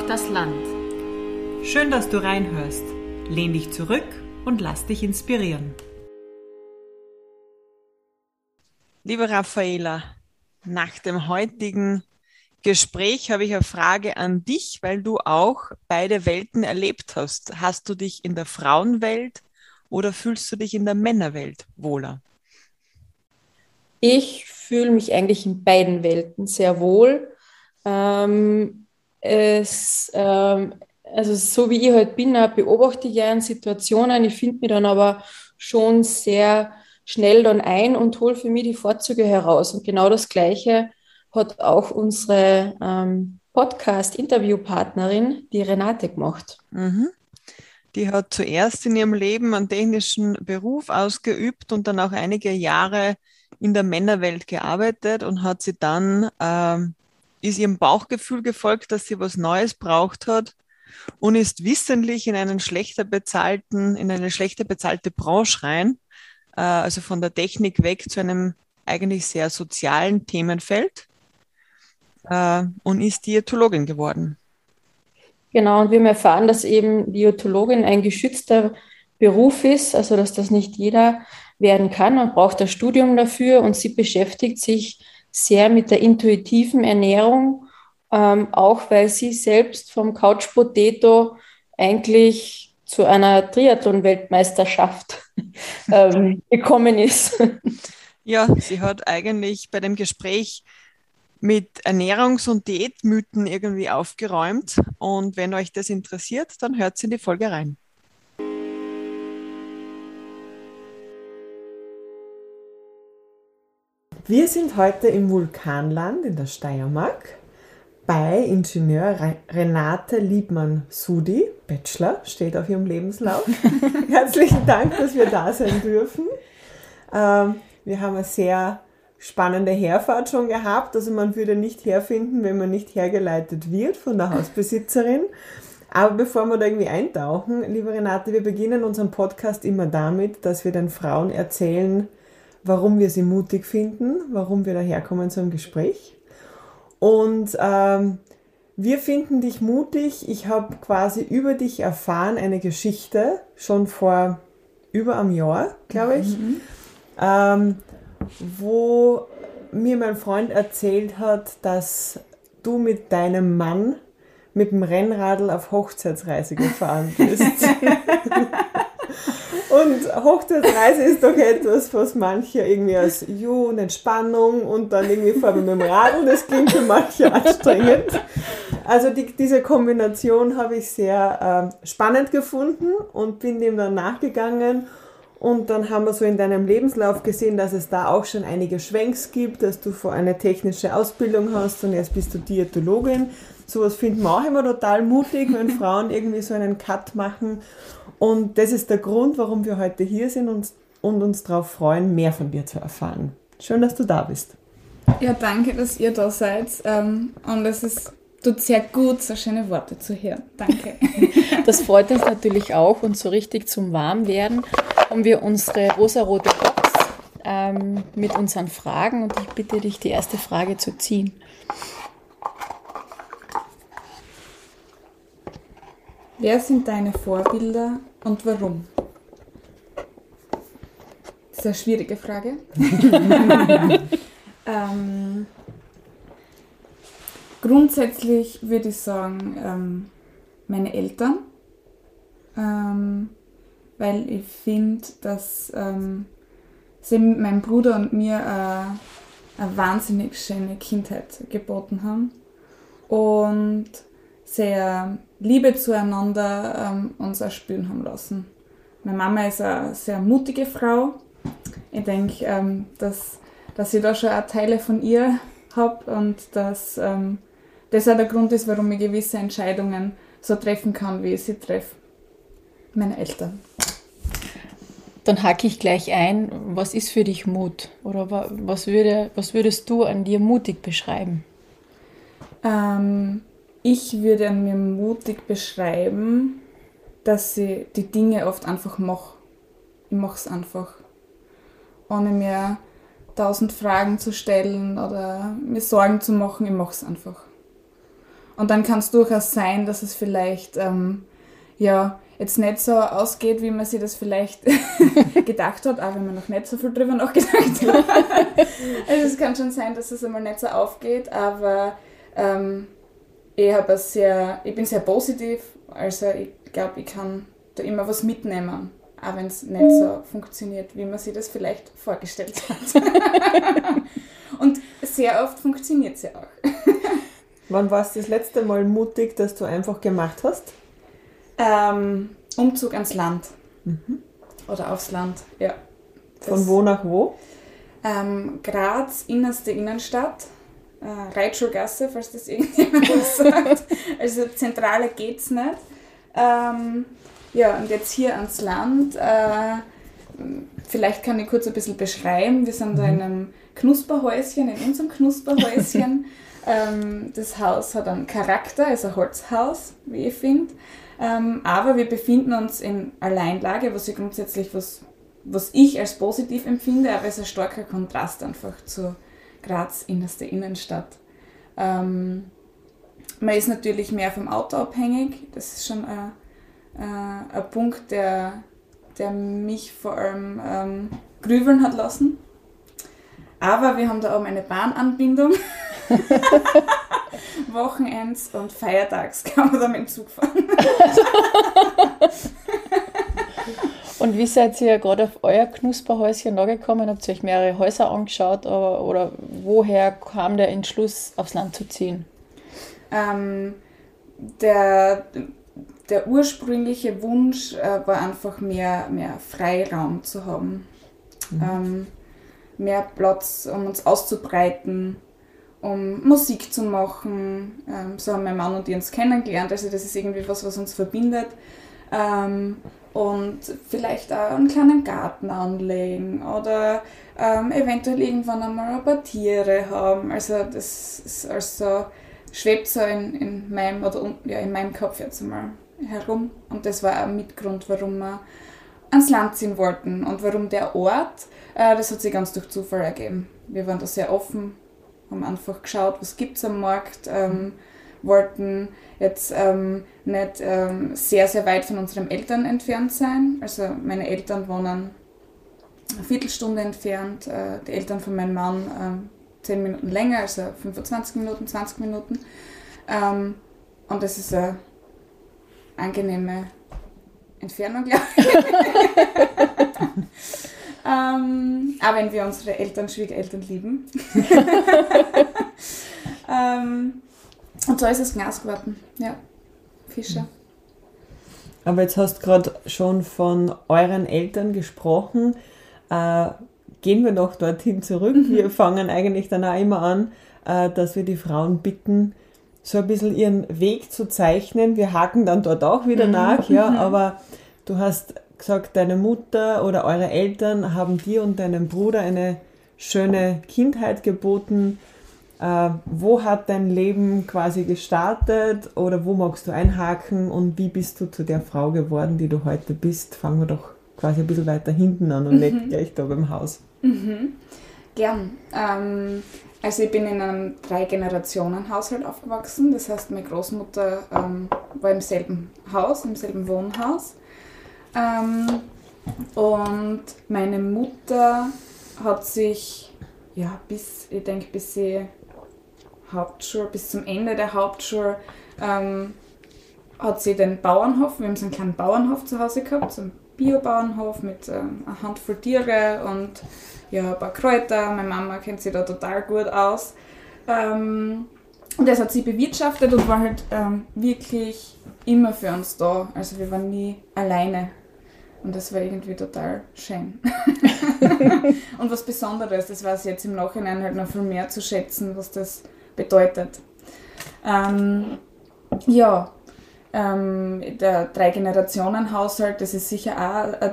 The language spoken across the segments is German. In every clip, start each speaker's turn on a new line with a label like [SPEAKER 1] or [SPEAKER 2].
[SPEAKER 1] Braucht das Land.
[SPEAKER 2] Schön, dass du reinhörst. Lehn dich zurück und lass dich inspirieren.
[SPEAKER 3] Liebe Raffaela, nach dem heutigen Gespräch habe ich eine Frage an dich, weil du auch beide Welten erlebt hast. Hast du dich in der Frauenwelt oder fühlst du dich in der Männerwelt wohler?
[SPEAKER 4] Ich fühle mich eigentlich in beiden Welten sehr wohl. Ähm, es, ähm, also so wie ich halt bin, beobachte ich gerne Situationen. Ich finde mich dann aber schon sehr schnell dann ein und hole für mich die Vorzüge heraus. Und genau das Gleiche hat auch unsere ähm, Podcast-Interviewpartnerin, die Renate, gemacht.
[SPEAKER 3] Mhm. Die hat zuerst in ihrem Leben einen technischen Beruf ausgeübt und dann auch einige Jahre in der Männerwelt gearbeitet und hat sie dann, ähm, ist ihrem Bauchgefühl gefolgt, dass sie was Neues braucht hat und ist wissentlich in einen schlechter bezahlten, in eine schlechter bezahlte Branche rein, äh, also von der Technik weg zu einem eigentlich sehr sozialen Themenfeld äh, und ist Diätologin geworden.
[SPEAKER 4] Genau, und wir haben erfahren, dass eben Diätologin ein geschützter Beruf ist, also dass das nicht jeder werden kann. Man braucht das Studium dafür und sie beschäftigt sich sehr mit der intuitiven Ernährung, ähm, auch weil sie selbst vom Couch Potato eigentlich zu einer Triathlon-Weltmeisterschaft ähm, gekommen ist.
[SPEAKER 3] Ja, sie hat eigentlich bei dem Gespräch mit Ernährungs- und Diätmythen irgendwie aufgeräumt. Und wenn euch das interessiert, dann hört in die Folge rein.
[SPEAKER 2] Wir sind heute im Vulkanland in der Steiermark bei Ingenieur Renate Liebmann-Sudi, Bachelor, steht auf ihrem Lebenslauf. Herzlichen Dank, dass wir da sein dürfen. Ähm, wir haben eine sehr spannende Herfahrt schon gehabt. Also man würde nicht herfinden, wenn man nicht hergeleitet wird von der Hausbesitzerin. Aber bevor wir da irgendwie eintauchen, liebe Renate, wir beginnen unseren Podcast immer damit, dass wir den Frauen erzählen, warum wir sie mutig finden, warum wir daherkommen zum Gespräch. Und ähm, wir finden dich mutig. Ich habe quasi über dich erfahren eine Geschichte schon vor über einem Jahr, glaube ich. Mhm. Ähm, wo mir mein Freund erzählt hat, dass du mit deinem Mann mit dem Rennradl auf Hochzeitsreise gefahren bist. und Hochzeitsreise ist doch etwas, was manche irgendwie als Ju und Entspannung und dann irgendwie fahren wir mit dem Radl, das klingt für manche anstrengend. Also die, diese Kombination habe ich sehr äh, spannend gefunden und bin dem dann nachgegangen und dann haben wir so in deinem Lebenslauf gesehen, dass es da auch schon einige Schwenks gibt, dass du vor eine technische Ausbildung hast und jetzt bist du Diätologin. Sowas finden wir auch immer total mutig, wenn Frauen irgendwie so einen Cut machen. Und das ist der Grund, warum wir heute hier sind und, und uns darauf freuen, mehr von dir zu erfahren. Schön, dass du da bist.
[SPEAKER 5] Ja, danke, dass ihr da seid. Ähm, und es ist tut sehr gut, so schöne Worte zu hören. Danke.
[SPEAKER 4] Das freut uns natürlich auch und so richtig zum Warmwerden haben wir unsere rosarote Box ähm, mit unseren Fragen und ich bitte dich, die erste Frage zu ziehen.
[SPEAKER 5] Wer sind deine Vorbilder und warum? Das ist eine schwierige Frage. ähm, Grundsätzlich würde ich sagen, ähm, meine Eltern, ähm, weil ich finde, dass ähm, sie meinem Bruder und mir äh, eine wahnsinnig schöne Kindheit geboten haben und sehr Liebe zueinander ähm, uns erspüren haben lassen. Meine Mama ist eine sehr mutige Frau. Ich denke, ähm, dass, dass ich da schon auch Teile von ihr habe und dass ähm, das auch der Grund ist, warum ich gewisse Entscheidungen so treffen kann, wie ich sie treffe. Meine Eltern.
[SPEAKER 4] Dann hacke ich gleich ein. Was ist für dich Mut? Oder was, würde, was würdest du an dir mutig beschreiben?
[SPEAKER 5] Ähm, ich würde an mir mutig beschreiben, dass ich die Dinge oft einfach mache. Ich mache es einfach. Ohne mir tausend Fragen zu stellen oder mir Sorgen zu machen, ich mache es einfach. Und dann kann es durchaus sein, dass es vielleicht ähm, ja, jetzt nicht so ausgeht, wie man sich das vielleicht gedacht hat, auch wenn man noch nicht so viel drüber nachgedacht hat. also es kann schon sein, dass es einmal nicht so aufgeht, aber ähm, ich, habe sehr, ich bin sehr positiv, also ich glaube, ich kann da immer was mitnehmen, auch wenn es nicht so funktioniert, wie man sich das vielleicht vorgestellt hat. Und sehr oft funktioniert es ja auch.
[SPEAKER 2] Wann warst du das letzte Mal mutig, dass du einfach gemacht hast?
[SPEAKER 5] Ähm, Umzug ans Land. Mhm. Oder aufs Land, ja.
[SPEAKER 2] Das Von wo nach wo?
[SPEAKER 5] Ähm, Graz, innerste Innenstadt. Äh, Reitschulgasse, falls das irgendjemand sagt. Also zentraler geht's nicht. Ähm, ja, und jetzt hier ans Land. Äh, vielleicht kann ich kurz ein bisschen beschreiben. Wir sind mhm. da in einem Knusperhäuschen, in unserem Knusperhäuschen. ähm, das Haus hat einen Charakter, ist ein Holzhaus, wie ich finde. Ähm, aber wir befinden uns in Alleinlage, was ich grundsätzlich was, was ich als positiv empfinde, aber es ist ein starker Kontrast einfach zu Graz innerste Innenstadt. Ähm, man ist natürlich mehr vom Auto abhängig, das ist schon ein, äh, ein Punkt, der, der mich vor allem ähm, grübeln hat lassen. Aber wir haben da oben eine Bahnanbindung. Wochenends und Feiertags kann man da mit dem Zug fahren.
[SPEAKER 4] und wie seid ihr gerade auf euer Knusperhäuschen angekommen? Habt ihr euch mehrere Häuser angeschaut oder, oder woher kam der Entschluss, aufs Land zu ziehen?
[SPEAKER 5] Ähm, der, der ursprüngliche Wunsch äh, war einfach mehr, mehr Freiraum zu haben. Mhm. Ähm, mehr Platz, um uns auszubreiten um Musik zu machen. Ähm, so haben mein Mann und ich uns kennengelernt. Also das ist irgendwie was, was uns verbindet. Ähm, und vielleicht auch einen kleinen Garten anlegen oder ähm, eventuell irgendwann einmal ein paar Tiere haben. Also das ist also schwebt so in, in meinem oder ja, in meinem Kopf jetzt einmal herum. Und das war auch ein Mitgrund, warum wir ans Land ziehen wollten und warum der Ort, äh, das hat sich ganz durch Zufall ergeben. Wir waren da sehr offen haben einfach geschaut, was gibt es am Markt, ähm, wollten jetzt ähm, nicht ähm, sehr, sehr weit von unseren Eltern entfernt sein. Also meine Eltern wohnen eine Viertelstunde entfernt, äh, die Eltern von meinem Mann äh, zehn Minuten länger, also 25 Minuten, 20 Minuten. Ähm, und das ist eine angenehme Entfernung, glaube ich. Ähm, auch wenn wir unsere Eltern, Schwiegereltern lieben. ähm, und so ist es Glas geworden. Ja, Fischer.
[SPEAKER 2] Aber jetzt hast du gerade schon von euren Eltern gesprochen. Äh, gehen wir noch dorthin zurück. Mhm. Wir fangen eigentlich dann auch immer an, äh, dass wir die Frauen bitten, so ein bisschen ihren Weg zu zeichnen. Wir haken dann dort auch wieder mhm. nach, ja, mhm. aber du hast gesagt, deine Mutter oder eure Eltern haben dir und deinem Bruder eine schöne Kindheit geboten. Äh, wo hat dein Leben quasi gestartet oder wo magst du einhaken und wie bist du zu der Frau geworden, die du heute bist? Fangen wir doch quasi ein bisschen weiter hinten an und mhm. nicht gleich da beim Haus.
[SPEAKER 5] Mhm. Gern. Ähm, also ich bin in einem Drei-Generationen-Haushalt aufgewachsen. Das heißt, meine Großmutter ähm, war im selben Haus, im selben Wohnhaus. Ähm, und meine Mutter hat sich, ja, bis, ich denke, bis sie Hauptschule, bis zum Ende der Hauptschule, ähm, hat sie den Bauernhof, wir haben so einen kleinen Bauernhof zu Hause gehabt, so einen Biobauernhof mit ähm, einer Handvoll Tiere und ja, ein paar Kräuter. Meine Mama kennt sich da total gut aus. Ähm, und das hat sie bewirtschaftet und war halt ähm, wirklich immer für uns da. Also wir waren nie alleine und das war irgendwie total schön. und was Besonderes, das weiß ich jetzt im Nachhinein halt noch viel mehr zu schätzen, was das bedeutet. Ähm, ja, ähm, der Drei-Generationen-Haushalt, das ist sicher auch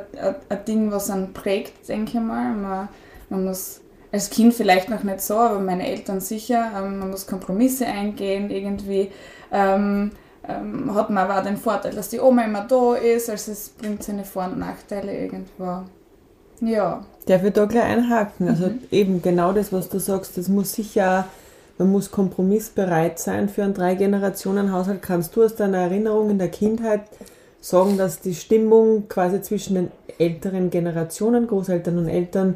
[SPEAKER 5] ein Ding, was einen prägt, denke ich mal. Man, man muss als Kind vielleicht noch nicht so, aber meine Eltern sicher. Ähm, man muss Kompromisse eingehen, irgendwie. Ähm, ähm, hat man aber auch den Vorteil, dass die Oma immer da ist, also es bringt seine Vor- und Nachteile irgendwo. Ja.
[SPEAKER 2] Darf ich da gleich einhaken? Also mhm. eben genau das, was du sagst, das muss sicher man muss kompromissbereit sein für einen Drei-Generationen-Haushalt. Kannst du aus deiner Erinnerung in der Kindheit sagen, dass die Stimmung quasi zwischen den älteren Generationen, Großeltern und Eltern,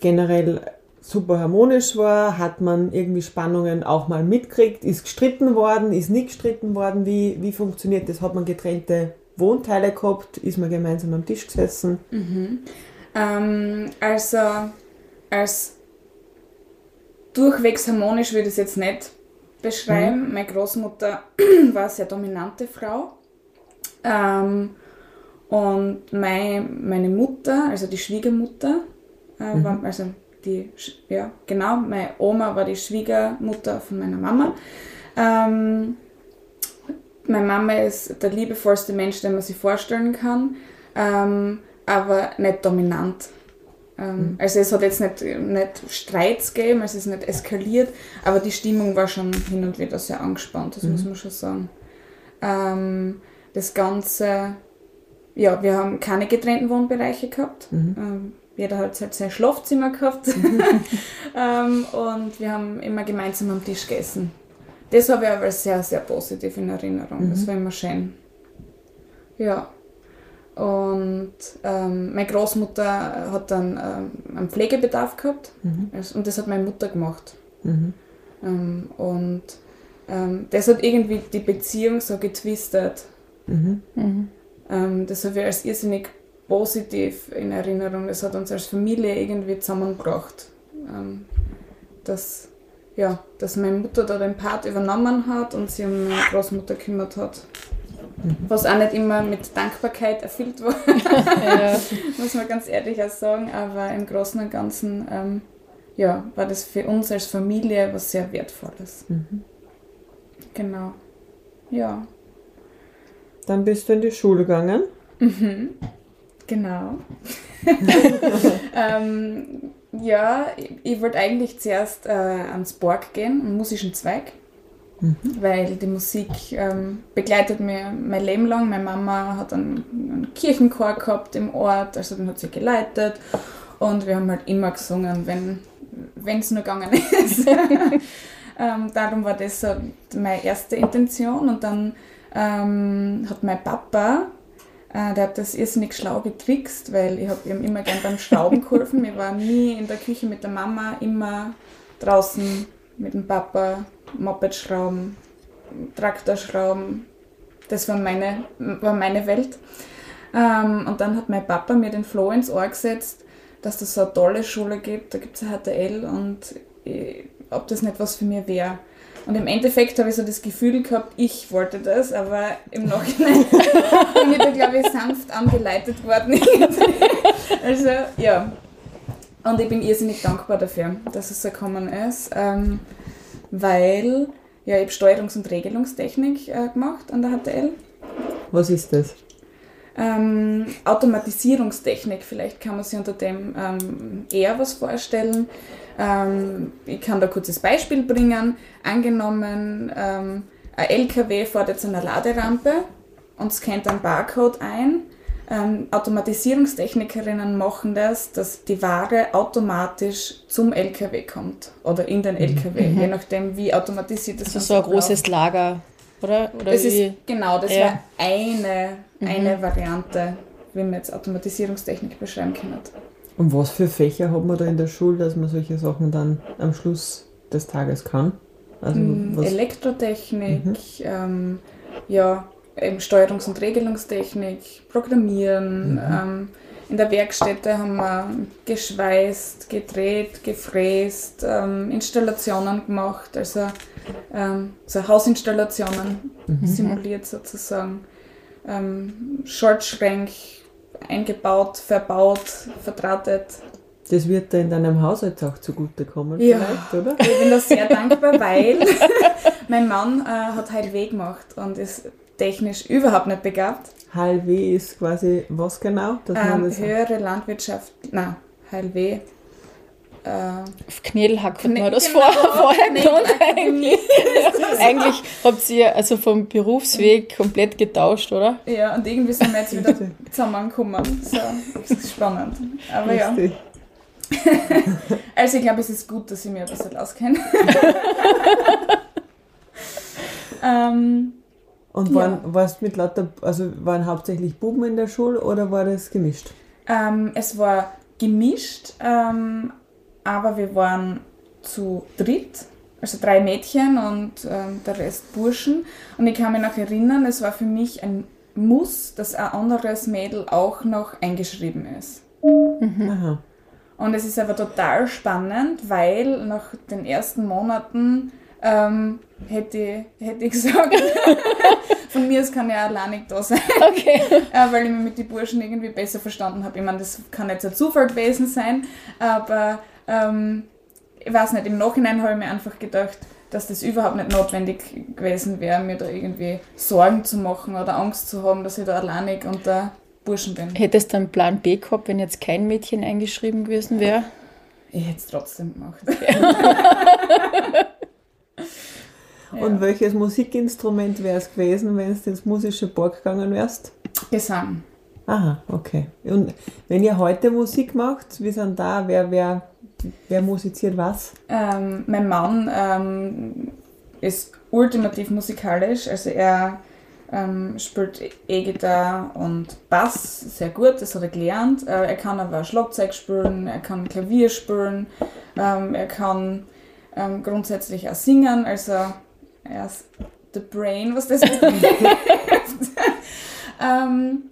[SPEAKER 2] generell super harmonisch war? Hat man irgendwie Spannungen auch mal mitkriegt? Ist gestritten worden? Ist nicht gestritten worden? Wie, wie funktioniert das? Hat man getrennte Wohnteile gehabt? Ist man gemeinsam am Tisch gesessen?
[SPEAKER 5] Mhm. Ähm, also, als durchwegs harmonisch würde ich es jetzt nicht beschreiben. Mhm. Meine Großmutter war eine sehr dominante Frau. Ähm, und mein, meine Mutter, also die Schwiegermutter, äh, mhm. war, also die, ja, genau, meine Oma war die Schwiegermutter von meiner Mama. Ähm, meine Mama ist der liebevollste Mensch, den man sich vorstellen kann, ähm, aber nicht dominant. Ähm, mhm. Also es hat jetzt nicht, nicht Streits gegeben, also es ist nicht eskaliert, aber die Stimmung war schon hin und wieder sehr angespannt, das mhm. muss man schon sagen. Ähm, das Ganze, ja, wir haben keine getrennten Wohnbereiche gehabt. Mhm. Ähm, jeder hat halt sein Schlafzimmer gehabt. ähm, und wir haben immer gemeinsam am Tisch gegessen. Das habe ich aber sehr, sehr positiv in Erinnerung. Mhm. Das war immer schön. Ja. Und ähm, meine Großmutter hat dann ähm, einen Pflegebedarf gehabt. Mhm. Und das hat meine Mutter gemacht. Mhm. Ähm, und ähm, das hat irgendwie die Beziehung so getwistet. Mhm. Mhm. Ähm, das habe ich als irrsinnig positiv in Erinnerung. Das hat uns als Familie irgendwie zusammengebracht. Ähm, dass, ja, dass meine Mutter da den Part übernommen hat und sich um meine Großmutter gekümmert hat. Mhm. Was auch nicht immer mit Dankbarkeit erfüllt war, ja. muss man ganz ehrlich auch sagen. Aber im Großen und Ganzen ähm, ja, war das für uns als Familie was sehr Wertvolles. Mhm. Genau. Ja.
[SPEAKER 2] Dann bist du in die Schule gegangen.
[SPEAKER 5] Mhm. Genau. ähm, ja, ich, ich wollte eigentlich zuerst äh, ans Borg gehen, einen musischen Zweig, mhm. weil die Musik ähm, begleitet mir mein Leben lang. Meine Mama hat einen, einen Kirchenchor gehabt im Ort, also den hat sie geleitet und wir haben halt immer gesungen, wenn es nur gegangen ist. ähm, darum war das so meine erste Intention und dann ähm, hat mein Papa äh, der hat das irrsinnig schlau getrickst, weil ich habe ihm immer gern beim Schrauben geholfen. Ich war nie in der Küche mit der Mama, immer draußen mit dem Papa Moped schrauben, Traktor schrauben. Das war meine, war meine Welt. Ähm, und dann hat mein Papa mir den Floh ins Ohr gesetzt, dass es so eine tolle Schule gibt, da gibt es ein HTL und ich, ob das nicht was für mich wäre. Und im Endeffekt habe ich so das Gefühl gehabt, ich wollte das, aber im Nachhinein bin ich da, glaube ich, sanft angeleitet worden. also, ja. Und ich bin irrsinnig dankbar dafür, dass es so gekommen ist, ähm, weil ja, ich habe Steuerungs- und Regelungstechnik äh, gemacht an der HTL.
[SPEAKER 2] Was ist das?
[SPEAKER 5] Ähm, Automatisierungstechnik, vielleicht kann man sich unter dem ähm, eher was vorstellen. Ähm, ich kann da ein kurzes Beispiel bringen. Angenommen, ähm, ein LKW fährt jetzt an einer Laderampe und scannt einen Barcode ein. Ähm, Automatisierungstechnikerinnen machen das, dass die Ware automatisch zum LKW kommt oder in den LKW, mhm. je nachdem, wie automatisiert das ist.
[SPEAKER 4] Also so ein großes Lager, oder? oder
[SPEAKER 5] das ist, genau, das ja. wäre eine, eine mhm. Variante, wie man jetzt Automatisierungstechnik beschreiben kann.
[SPEAKER 2] Und was für Fächer hat man da in der Schule, dass man solche Sachen dann am Schluss des Tages kann?
[SPEAKER 5] Also mm, Elektrotechnik, mhm. ähm, ja, eben Steuerungs- und Regelungstechnik, Programmieren. Mhm. Ähm, in der Werkstätte haben wir geschweißt, gedreht, gefräst, ähm, Installationen gemacht, also ähm, so Hausinstallationen mhm. simuliert sozusagen. Ähm, Schaltschränke, eingebaut, verbaut, verdrahtet.
[SPEAKER 2] Das wird da in deinem Haushalt auch zugutekommen,
[SPEAKER 5] ja, vielleicht, oder? Ich bin da sehr dankbar, weil mein Mann äh, hat HLW gemacht und ist technisch überhaupt nicht begabt.
[SPEAKER 2] HLW ist quasi was genau?
[SPEAKER 5] Ähm, höhere Landwirtschaft, nein, HLW
[SPEAKER 4] äh, Auf Knädelhack hat man das genau, vorher genannt eigentlich. eigentlich habt ihr also vom Berufsweg komplett getauscht, oder?
[SPEAKER 5] Ja, und irgendwie sind wir jetzt wieder zusammengekommen. So, das ist spannend. Aber ja. also ich glaube, es ist gut, dass ich mir ein bisschen auskenne. ähm,
[SPEAKER 2] Und
[SPEAKER 5] Ja.
[SPEAKER 2] waren, warst mit lauter, also waren hauptsächlich Buben in der Schule oder war das gemischt?
[SPEAKER 5] ähm, es war gemischt, ähm, aber wir waren zu dritt, also drei Mädchen und ähm, der Rest Burschen. Und ich kann mich noch erinnern, es war für mich ein Muss, dass ein anderes Mädel auch noch eingeschrieben ist.
[SPEAKER 2] Aha.
[SPEAKER 5] Und es ist aber total spannend, weil nach den ersten Monaten ähm, hätte, ich- hätte ich gesagt, von mir aus kann ja allein nicht da sein,
[SPEAKER 4] Okay.
[SPEAKER 5] äh, weil ich mich mit den Burschen irgendwie besser verstanden habe. Ich meine, das kann jetzt ein Zufall gewesen sein, aber ähm, ich weiß nicht, im Nachhinein habe ich mir einfach gedacht, dass das überhaupt nicht notwendig gewesen wäre, mir da irgendwie Sorgen zu machen oder Angst zu haben, dass ich da alleinig unter Burschen bin.
[SPEAKER 4] Hättest du einen Plan B gehabt, wenn jetzt kein Mädchen eingeschrieben gewesen wäre?
[SPEAKER 5] Ich hätte es trotzdem gemacht.
[SPEAKER 2] Und welches Musikinstrument wäre es gewesen, wenn du ins musische Park gegangen wärst?
[SPEAKER 5] Gesang.
[SPEAKER 2] Aha, okay. Und wenn ihr heute Musik macht, wie sind da, wer, wer, wer musiziert was?
[SPEAKER 5] Ähm, mein Mann ähm, ist ultimativ musikalisch, also er ähm, spielt E-Gitarre und Bass sehr gut, das hat er gelernt. Äh, er kann aber Schlagzeug spielen, er kann Klavier spielen, ähm, er kann ähm, grundsätzlich auch singen, also er ist the brain, was das betrifft. ähm,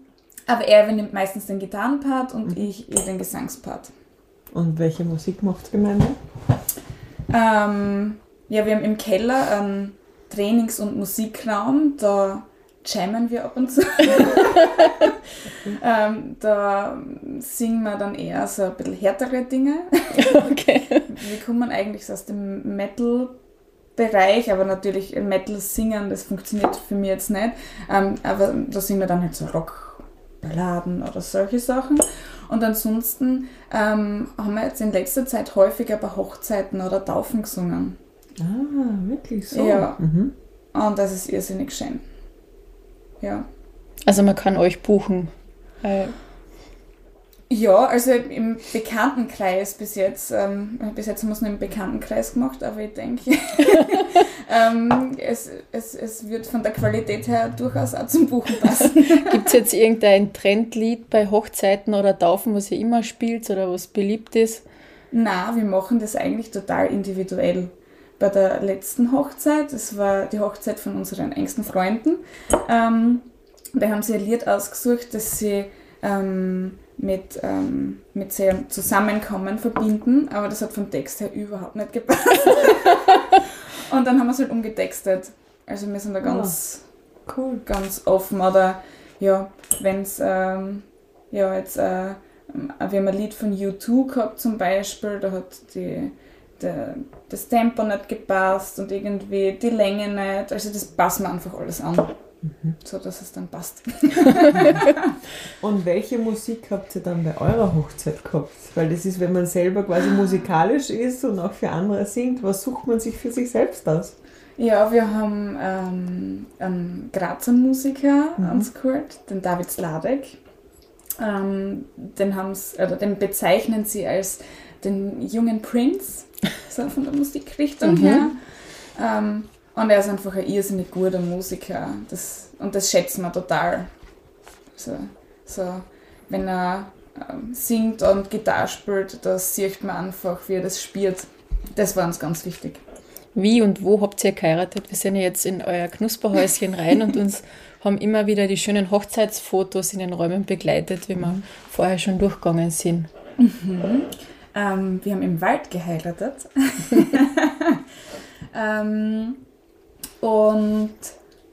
[SPEAKER 5] aber er übernimmt meistens den Gitarrenpart und ich, ich den Gesangspart.
[SPEAKER 2] Und welche Musik macht Gemeinde?
[SPEAKER 5] Ähm, ja, wir haben im Keller einen Trainings- und Musikraum, da jammen wir ab und zu. ähm, da singen wir dann eher so ein bisschen härtere Dinge.
[SPEAKER 4] Okay.
[SPEAKER 5] Wir kommen eigentlich so aus dem Metal-Bereich, aber natürlich Metal singen, das funktioniert für mich jetzt nicht. Ähm, aber da singen wir dann halt so Rockballaden oder solche Sachen. Und ansonsten ähm, haben wir jetzt in letzter Zeit häufiger bei Hochzeiten oder Taufen gesungen.
[SPEAKER 2] Ah, wirklich so?
[SPEAKER 5] Ja.
[SPEAKER 2] Mhm.
[SPEAKER 5] Und das ist irrsinnig schön. Ja.
[SPEAKER 4] Also man kann euch buchen. Äh,
[SPEAKER 5] Ja, also im Bekanntenkreis bis jetzt, ähm, bis jetzt haben wir es nur im Bekanntenkreis gemacht, aber ich denke, ähm, es, es, es wird von der Qualität her durchaus auch zum Buchen passen.
[SPEAKER 4] Gibt es jetzt irgendein Trendlied bei Hochzeiten oder Taufen, was ihr immer spielt oder was beliebt ist?
[SPEAKER 5] Na, wir machen das eigentlich total individuell. Bei der letzten Hochzeit, das war die Hochzeit von unseren engsten Freunden, ähm, da haben sie ein Lied ausgesucht, das sie ähm, mit, ähm, mit sehr Zusammenkommen verbinden, aber das hat vom Text her überhaupt nicht gepasst. Und dann haben wir es halt umgetextet. Also wir sind da ganz,
[SPEAKER 2] Cool.
[SPEAKER 5] ganz offen. Oder ja, wenn es ähm, ja jetzt äh, wir haben ein Lied von U2 gehabt zum Beispiel, da hat die, der, das Tempo nicht gepasst und irgendwie die Länge nicht. Also das passen wir einfach alles an. So dass es dann passt.
[SPEAKER 2] Und welche Musik habt ihr dann bei eurer Hochzeit gehabt? Weil das ist, wenn man selber quasi musikalisch ist und auch für andere singt, was sucht man sich für sich selbst aus?
[SPEAKER 5] Ja, wir haben ähm, einen Grazer Musiker ans Kurt, den David Sladek. Ähm, den, haben's, oder den bezeichnen sie als den jungen Prince, so von der Musikrichtung her. Ähm, und er ist einfach ein irrsinnig guter Musiker. Das, und das schätzen wir total. So, so, wenn er ähm, singt und Gitarre spielt, das sieht man einfach, wie er das spielt. Das war uns ganz wichtig.
[SPEAKER 4] Wie und wo habt ihr geheiratet? Wir sind ja jetzt in euer Knusperhäuschen rein und uns haben immer wieder die schönen Hochzeitsfotos in den Räumen begleitet, wie wir vorher schon durchgegangen sind.
[SPEAKER 5] Ähm, wir haben im Wald geheiratet. ähm, und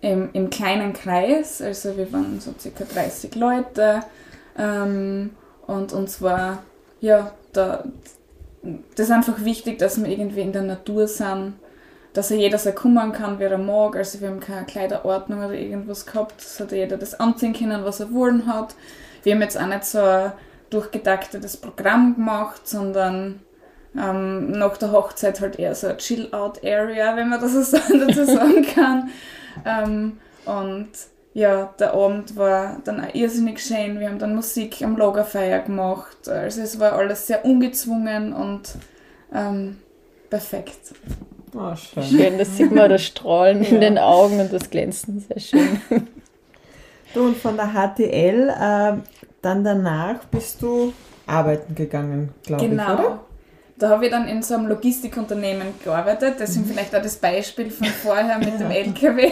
[SPEAKER 5] im, im kleinen Kreis, also wir waren so circa 30 Leute. Ähm, und uns war, ja, da, das ist einfach wichtig, dass wir irgendwie in der Natur sind, dass ja jeder so kommen kann, wie er mag. Also wir haben keine Kleiderordnung oder irgendwas gehabt. Es hat jeder das anziehen können, was er wollen hat. Wir haben jetzt auch nicht so ein durchgetaktetes Programm gemacht, sondern ähm, nach der Hochzeit halt eher so eine Chill-Out-Area, wenn man das so dazu sagen kann. Ähm, und ja, der Abend war dann auch irrsinnig schön. Wir haben dann Musik am Lagerfeuer gemacht. Also es war alles sehr ungezwungen und ähm, perfekt.
[SPEAKER 2] Oh, schön.
[SPEAKER 4] Schön, das sieht man das Strahlen in
[SPEAKER 2] Ja.
[SPEAKER 4] den Augen und das Glänzen, sehr schön.
[SPEAKER 2] Du und von der HTL, äh, dann danach bist du arbeiten gegangen, glaube ich,
[SPEAKER 5] Genau.
[SPEAKER 2] oder?
[SPEAKER 5] Da habe ich dann in so einem Logistikunternehmen gearbeitet. Deswegen vielleicht auch das Beispiel von vorher mit dem LKW.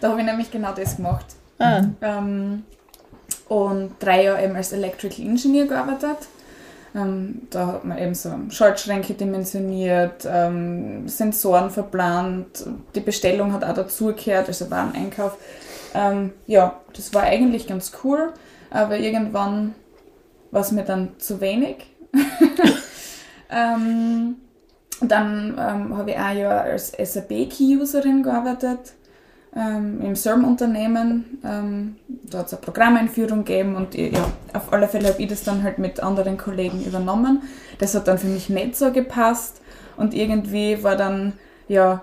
[SPEAKER 5] Da habe ich nämlich genau das gemacht.
[SPEAKER 4] Ah,
[SPEAKER 5] Ähm, und drei Jahre eben als Electrical Engineer gearbeitet. Ähm, da hat man eben so Schaltschränke dimensioniert, ähm, Sensoren verplant, die Bestellung hat auch dazugehört, also war ein Einkauf. Ähm, ja, das war eigentlich ganz cool, aber irgendwann war es mir dann zu wenig. ähm, dann ähm, habe ich ein Jahr als SAP-Key-Userin gearbeitet ähm, im CERM-Unternehmen. Ähm, da hat es eine Programmeinführung gegeben und ich, ja, auf alle Fälle habe ich das dann halt mit anderen Kollegen übernommen. Das hat dann für mich nicht so gepasst und irgendwie war dann ja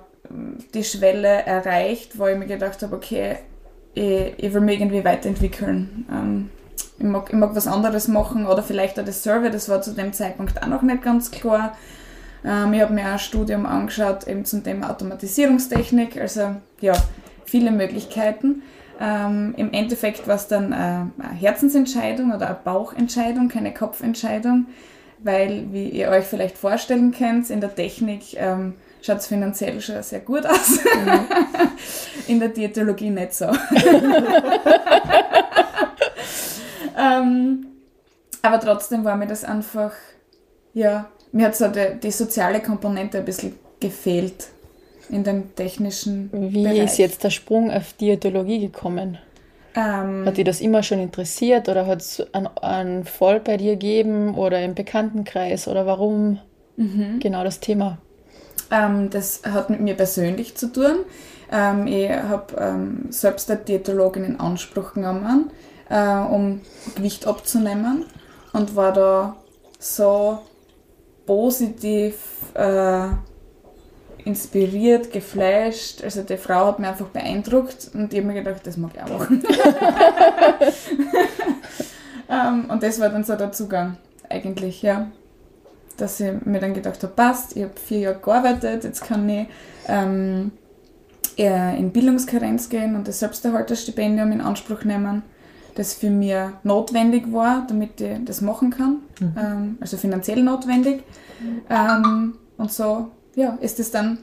[SPEAKER 5] die Schwelle erreicht, wo ich mir gedacht habe, okay, ich, ich will mich irgendwie weiterentwickeln. Ähm, ich, mag, ich mag was anderes machen oder vielleicht auch das Server, das war zu dem Zeitpunkt auch noch nicht ganz klar. Ähm, ich habe mir auch ein Studium angeschaut, eben zum Thema Automatisierungstechnik, also ja, viele Möglichkeiten. Ähm, Im Endeffekt war es dann äh, eine Herzensentscheidung oder eine Bauchentscheidung, keine Kopfentscheidung, weil, wie ihr euch vielleicht vorstellen könnt, in der Technik ähm, schaut es finanziell schon sehr gut aus. in der Diätologie nicht so. ähm, aber trotzdem war mir das einfach, ja, mir hat so die, die soziale Komponente ein bisschen gefehlt in dem technischen
[SPEAKER 4] wie
[SPEAKER 5] Bereich.
[SPEAKER 4] ist jetzt der Sprung auf Diätologie gekommen?
[SPEAKER 5] Ähm,
[SPEAKER 4] Hat dich das immer schon interessiert oder hat es einen, einen Fall bei dir gegeben oder im Bekanntenkreis oder warum genau das Thema?
[SPEAKER 5] Ähm, das hat mit mir persönlich zu tun. Ähm, ich habe ähm, selbst eine Diätologin in Anspruch genommen, äh, um Gewicht abzunehmen und war da so positiv äh, inspiriert, geflasht. Also die Frau hat mich einfach beeindruckt und ich habe mir gedacht, das mag ich auch machen. ähm, und das war dann so der Zugang eigentlich, ja dass ich mir dann gedacht habe, passt, ich habe vier Jahre gearbeitet, jetzt kann ich ähm, eher in Bildungskarenz gehen und das Selbsterhalterstipendium in Anspruch nehmen, das für mich notwendig war, damit ich das machen kann, ähm, also finanziell notwendig. Ähm, und so, ja, ist es dann,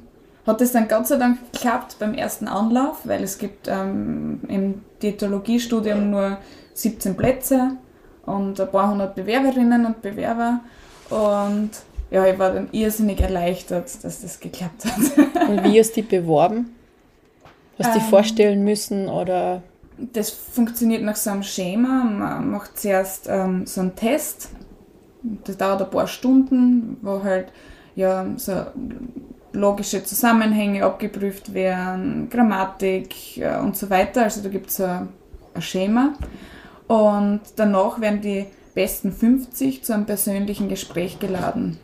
[SPEAKER 5] hat es dann Gott sei Dank geklappt beim ersten Anlauf, weil es gibt ähm, im Diätologiestudium nur 17 Plätze und ein paar hundert Bewerberinnen und Bewerber. Und ja, ich war dann irrsinnig erleichtert, dass das geklappt hat.
[SPEAKER 4] Und wie hast du dich beworben? Hast du dich
[SPEAKER 5] Ähm.
[SPEAKER 4] vorstellen müssen oder
[SPEAKER 5] Das funktioniert nach so einem Schema. Man macht zuerst ähm, so einen Test. Das dauert ein paar Stunden, wo halt ja, so logische Zusammenhänge abgeprüft werden, Grammatik äh, und so weiter. Also da gibt es ein, ein Schema. Und danach werden die besten 50 zu einem persönlichen Gespräch geladen.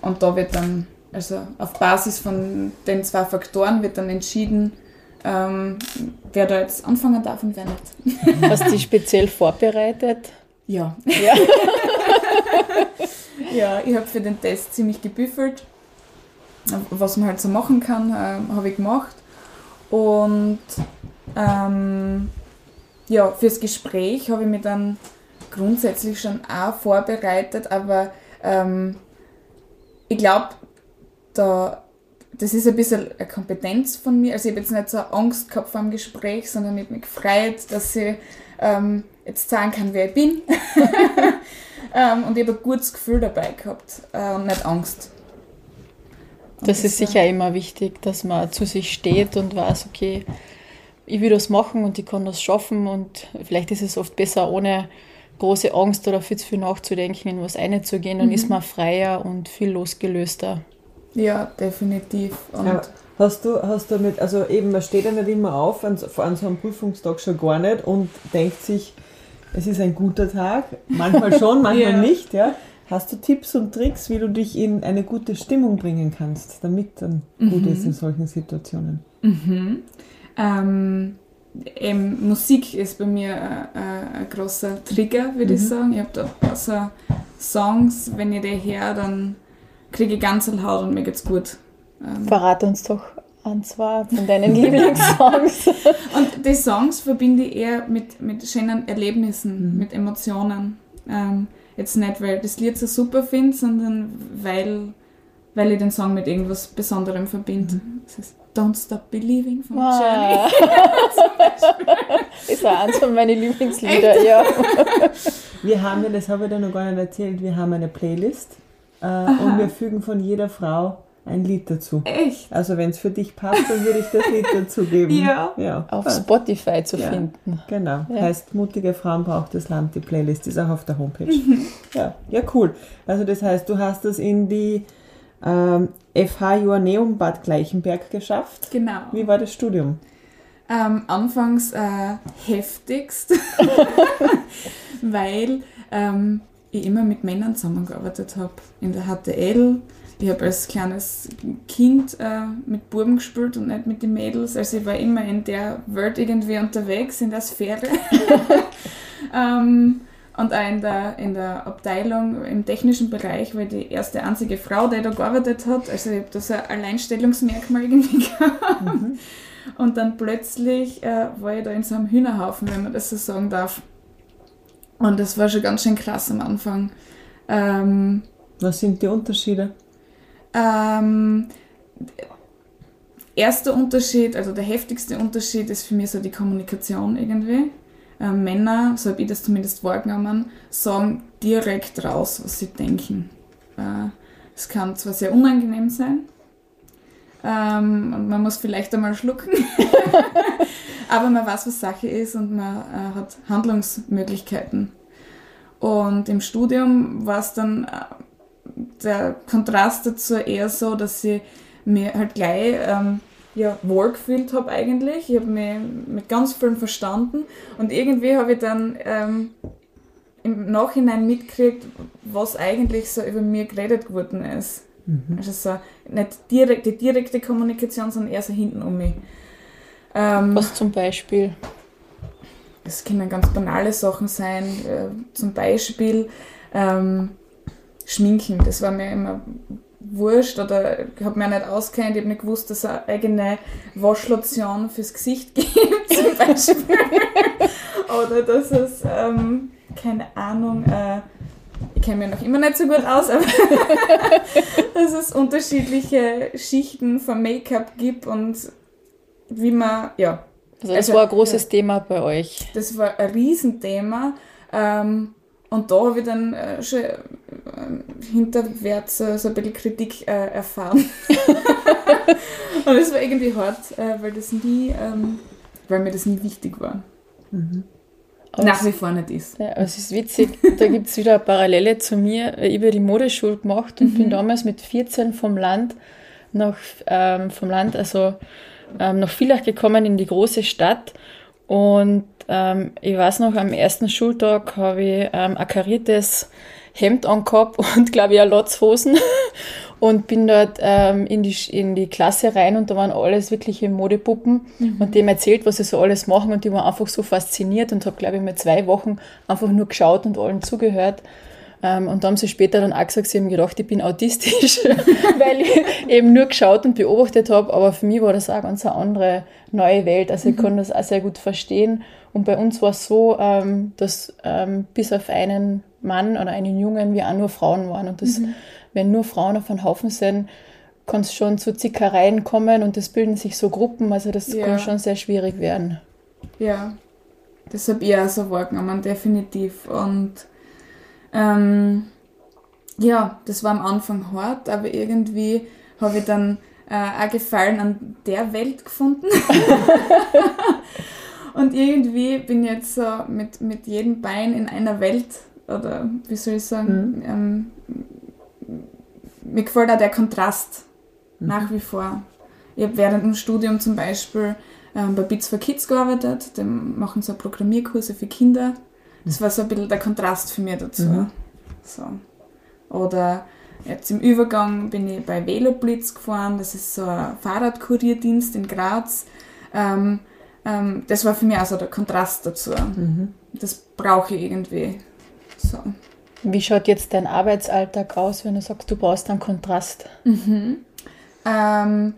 [SPEAKER 5] Und da wird dann, also auf Basis von den zwei Faktoren wird dann entschieden, ähm, wer da jetzt anfangen darf und wer nicht.
[SPEAKER 4] hast du dich speziell vorbereitet?
[SPEAKER 5] Ja.
[SPEAKER 4] Ja.
[SPEAKER 5] Ja, ich habe für den Test ziemlich gebüffelt. Was man halt so machen kann, ähm, habe ich gemacht. Und ähm, ja, fürs Gespräch habe ich mich dann grundsätzlich schon auch vorbereitet, aber ähm, ich glaube, da, das ist ein bisschen eine Kompetenz von mir. Also ich habe jetzt nicht so Angst gehabt vor dem Gespräch, sondern ich habe mich gefreut, dass ich ähm, jetzt sagen kann, wer ich bin. ähm, und ich habe ein gutes Gefühl dabei gehabt äh, und nicht Angst. Und
[SPEAKER 4] Das ist sicher immer wichtig, dass man zu sich steht und weiß, okay, ich will das machen und ich kann das schaffen und vielleicht ist es oft besser, ohne große Angst oder viel zu viel nachzudenken, in was einzugehen, dann ist man freier und viel losgelöster.
[SPEAKER 5] Ja, definitiv. Und
[SPEAKER 2] Ja, hast du, hast du mit, also eben, man steht ja nicht immer auf, an, an so einem Prüfungstag schon gar nicht und denkt sich, es ist ein guter Tag. Manchmal schon, manchmal
[SPEAKER 5] Ja.
[SPEAKER 2] nicht, ja. Hast du Tipps und Tricks, wie du dich in eine gute Stimmung bringen kannst, damit dann gut ist in solchen Situationen?
[SPEAKER 5] Mhm. Ähm, eben Musik ist bei mir äh, äh, ein großer Trigger, würde ich sagen. Ich habe da so Songs, wenn ich die höre, dann kriege ich ganz Haut und mir geht's gut.
[SPEAKER 4] Ähm, Verrat uns doch ein, zwei von deinen Lieblingssongs.
[SPEAKER 5] und die Songs verbinde ich eher mit, mit schönen Erlebnissen, mhm. mit Emotionen. Ähm, jetzt nicht, weil ich das Lied so super finde, sondern weil, weil ich den Song mit irgendwas Besonderem verbinde. Mhm. Das heißt Don't Stop Believing von wow. Journey.
[SPEAKER 4] ist auch eins von meinen Lieblingslieder, ja.
[SPEAKER 2] Wir haben ja, das habe ich dir noch gar nicht erzählt, wir haben eine Playlist äh, und wir fügen von jeder Frau ein Lied dazu.
[SPEAKER 5] Echt?
[SPEAKER 2] Also wenn es für dich passt, dann würde ich das Lied dazu geben.
[SPEAKER 5] ja.
[SPEAKER 4] ja. Auf Spotify zu ja. finden.
[SPEAKER 2] Genau. Ja. Heißt Mutige Frauen braucht das Land. Die Playlist ist auch auf der Homepage. Mhm. ja. ja, cool. Also das heißt, du hast das in die ähm, FH Joanneum Bad Gleichenberg geschafft.
[SPEAKER 5] Genau.
[SPEAKER 2] Wie war das Studium?
[SPEAKER 5] Ähm, anfangs äh, heftigst, weil ähm, ich immer mit Männern zusammengearbeitet habe. In der HTL, ich habe als kleines Kind äh, mit Buben gespielt und nicht mit den Mädels. Also ich war immer in der Welt irgendwie unterwegs, in der Sphäre. ähm, und auch in der, in der Abteilung im technischen Bereich war ich die erste einzige Frau, die da gearbeitet hat. Also ich habe da so ein Alleinstellungsmerkmal irgendwie gehabt. Mhm. Und dann plötzlich äh, war ich da in so einem Hühnerhaufen, wenn man das so sagen darf. Und das war schon ganz schön krass am Anfang. Ähm,
[SPEAKER 2] Was sind die Unterschiede?
[SPEAKER 5] Ähm, erster Unterschied, also der heftigste Unterschied ist für mich so die Kommunikation irgendwie. Äh, Männer, so habe ich das zumindest wahrgenommen, sagen direkt raus, was sie denken. Äh, es kann zwar sehr unangenehm sein, ähm, und man muss vielleicht einmal schlucken, aber man weiß, was Sache ist und man äh, hat Handlungsmöglichkeiten. Und im Studium war es dann äh, der Kontrast dazu eher so, dass ich mir halt gleich ähm, ja, wohlgefühlt habe eigentlich. Ich habe mich mit ganz vielen verstanden und irgendwie habe ich dann ähm, im Nachhinein mitgekriegt, was eigentlich so über mir geredet geworden ist. Mhm. Also so nicht direkt, die direkte Kommunikation, sondern eher so hinten um mich.
[SPEAKER 4] Ähm, was zum Beispiel?
[SPEAKER 5] Es können ganz banale Sachen sein. Äh, zum Beispiel ähm, Schminken. Das war mir immer wurscht oder ich habe mir nicht auskennt, ich habe nicht gewusst, dass es eine eigene Waschlotion fürs Gesicht gibt zum Beispiel. oder dass es, ähm, keine Ahnung, äh, ich kenne mich noch immer nicht so gut aus, aber dass es unterschiedliche Schichten von Make-up gibt und wie man, ja.
[SPEAKER 4] Also das also, war ein großes ja, Thema bei euch.
[SPEAKER 5] Das war ein Riesenthema. Ähm, und da habe ich dann äh, schon äh, hinterwärts äh, so ein bisschen Kritik äh, erfahren. und es war irgendwie hart, äh, weil das nie, ähm, weil mir das nie wichtig war. Mhm. Nach wie vor nicht ist.
[SPEAKER 4] Ja, es ist witzig, da gibt es wieder eine Parallele zu mir. Ich habe die Modeschule gemacht und mhm. bin damals mit 14 vom Land nach, ähm, vom Land, also ähm, nach Villach gekommen in die große Stadt und ähm, ich weiß noch, am ersten Schultag habe ich ähm, ein kariertes Hemd angehabt und glaube ich auch Lotzhosen und bin dort ähm, in, die, in die Klasse rein und da waren alles wirkliche Modepuppen mhm. und dem erzählt, was sie so alles machen und die waren einfach so fasziniert und habe glaube ich mal zwei Wochen einfach nur geschaut und allen zugehört. Ähm, und da haben sie später dann auch gesagt, sie haben gedacht, ich bin autistisch, weil ich eben nur geschaut und beobachtet habe. Aber für mich war das auch ganz eine andere neue Welt. Also ich mhm. kann das auch sehr gut verstehen. Und bei uns war es so, ähm, dass ähm, bis auf einen Mann oder einen Jungen wir auch nur Frauen waren. Und das, mhm. wenn nur Frauen auf einem Haufen sind, kann es schon zu Zickereien kommen und es bilden sich so Gruppen. Also das ja. kann schon sehr schwierig werden.
[SPEAKER 5] Ja, das habe ich auch so wahrgenommen, definitiv. Und ähm, ja, das war am Anfang hart, aber irgendwie habe ich dann äh, auch Gefallen an der Welt gefunden. und irgendwie bin ich jetzt so mit, mit jedem Bein in einer Welt, oder wie soll ich sagen, mhm. ähm, mir gefällt auch der Kontrast mhm. nach wie vor. Ich habe während dem Studium zum Beispiel ähm, bei Bits for Kids gearbeitet, die machen so Programmierkurse für Kinder. Das war so ein bisschen der Kontrast für mich dazu. Mhm. So. Oder jetzt im Übergang bin ich bei Veloblitz gefahren, das ist so ein Fahrradkurierdienst in Graz. Ähm, ähm, das war für mich also der Kontrast dazu.
[SPEAKER 2] Mhm.
[SPEAKER 5] Das brauche ich irgendwie. So.
[SPEAKER 4] Wie schaut jetzt dein Arbeitsalltag aus, wenn du sagst, du brauchst einen Kontrast?
[SPEAKER 5] Mhm. Ähm,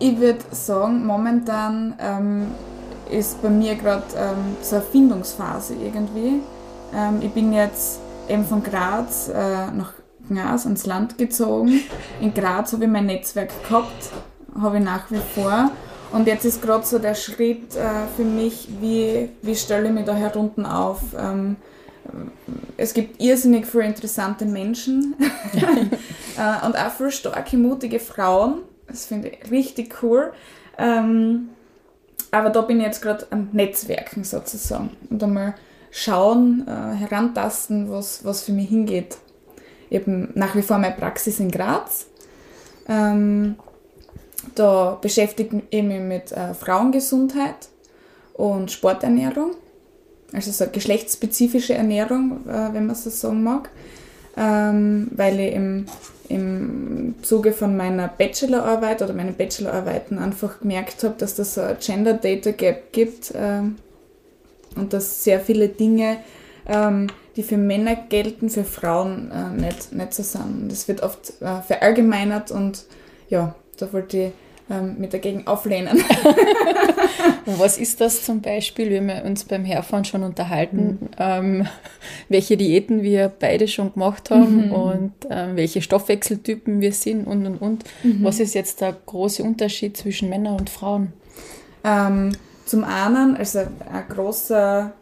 [SPEAKER 5] ich würde sagen, momentan ähm, ist bei mir gerade ähm, so eine Findungsphase irgendwie. Ähm, ich bin jetzt eben von Graz äh, nach Gnas ans Land gezogen. In Graz habe ich mein Netzwerk gehabt, habe ich nach wie vor. Und jetzt ist gerade so der Schritt äh, für mich, wie, wie stelle ich mich da herunten auf. Ähm, es gibt irrsinnig viele interessante Menschen äh, und auch viele starke, mutige Frauen. Das finde ich richtig cool. Ähm, aber da bin ich jetzt gerade am Netzwerken sozusagen und einmal schauen, äh, herantasten, was, was für mich hingeht. Eben nach wie vor meine Praxis in Graz. Ähm, da beschäftige ich mich mit äh, Frauengesundheit und Sporternährung. Also so geschlechtsspezifische Ernährung, äh, wenn man so sagen mag. Ähm, weil ich im, im Zuge von meiner Bachelorarbeit oder meinen Bachelorarbeiten einfach gemerkt habe, dass das ein Gender Data Gap gibt ähm, und dass sehr viele Dinge, ähm, die für Männer gelten, für Frauen äh, nicht, nicht so sind. Das wird oft äh, verallgemeinert und ja, da wollte ich ähm, mit dagegen auflehnen.
[SPEAKER 4] Was ist das zum Beispiel, wenn wir uns beim Herfahren schon unterhalten, mhm. ähm, welche Diäten wir beide schon gemacht haben mhm. und ähm, welche Stoffwechseltypen wir sind und und und. Mhm. Was ist jetzt der große Unterschied zwischen Männern und Frauen?
[SPEAKER 5] Ähm, zum einen, also ein großer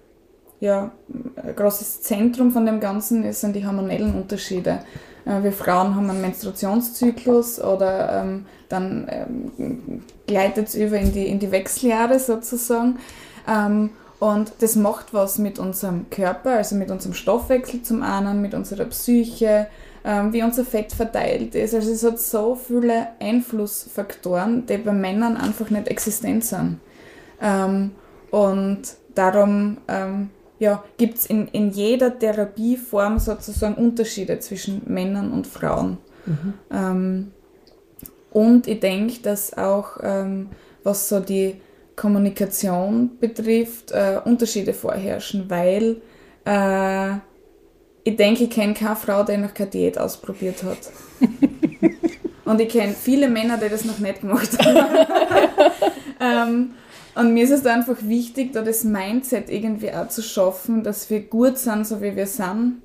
[SPEAKER 5] ja, ein großes Zentrum von dem Ganzen sind die hormonellen Unterschiede. Äh, wir Frauen haben einen Menstruationszyklus oder ähm, dann ähm, gleitet es über in die, in die Wechseljahre sozusagen. Ähm, und das macht was mit unserem Körper, also mit unserem Stoffwechsel zum einen, mit unserer Psyche, ähm, wie unser Fett verteilt ist. Also es hat so viele Einflussfaktoren, die bei Männern einfach nicht existent sind. Ähm, und darum ähm, ja, gibt es in, in jeder Therapieform sozusagen Unterschiede zwischen Männern und Frauen. Mhm. Ähm, und ich denke, dass auch, ähm, was so die Kommunikation betrifft, äh, Unterschiede vorherrschen, weil äh, ich denke, ich kenne keine Frau, die noch keine Diät ausprobiert hat. und ich kenne viele Männer, die das noch nicht gemacht haben. ähm, und mir ist es einfach wichtig, da das Mindset irgendwie auch zu schaffen, dass wir gut sind, so wie wir sind.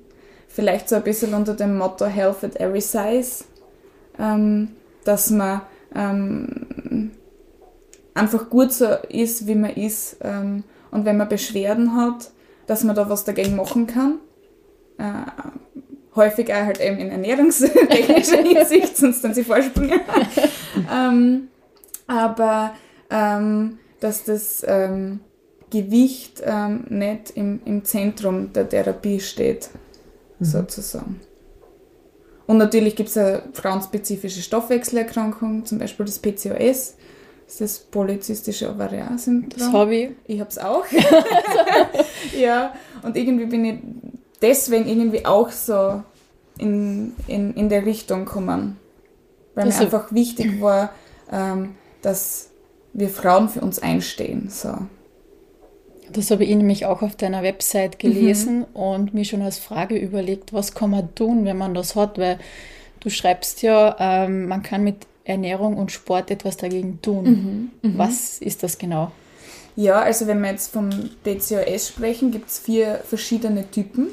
[SPEAKER 5] Vielleicht so ein bisschen unter dem Motto Health at every size. Ähm, dass man ähm, einfach gut so ist, wie man ist. Ähm, und wenn man Beschwerden hat, dass man da was dagegen machen kann. Äh, häufig auch halt eben in ernährungstechnischer Hinsicht, sonst dann sie vorsprungen. ähm, aber ähm, dass das ähm, Gewicht ähm, nicht im, im Zentrum der Therapie steht, mhm. sozusagen. Und natürlich gibt es eine frauenspezifische Stoffwechselerkrankung, zum Beispiel das PCOS, das ist das polyzystische Ovarian-Syndrom.
[SPEAKER 4] Das habe ich.
[SPEAKER 5] Ich habe es auch. ja, und irgendwie bin ich deswegen irgendwie auch so in, in, in der Richtung gekommen. Weil das mir einfach wichtig war, ähm, dass wir Frauen für uns einstehen. So.
[SPEAKER 4] Das habe ich nämlich auch auf deiner Website gelesen mhm. und mir schon als Frage überlegt, was kann man tun, wenn man das hat, weil du schreibst ja, ähm, man kann mit Ernährung und Sport etwas dagegen tun. Mhm. Mhm. Was ist das genau?
[SPEAKER 5] Ja, also wenn wir jetzt vom PCOS sprechen, gibt es vier verschiedene Typen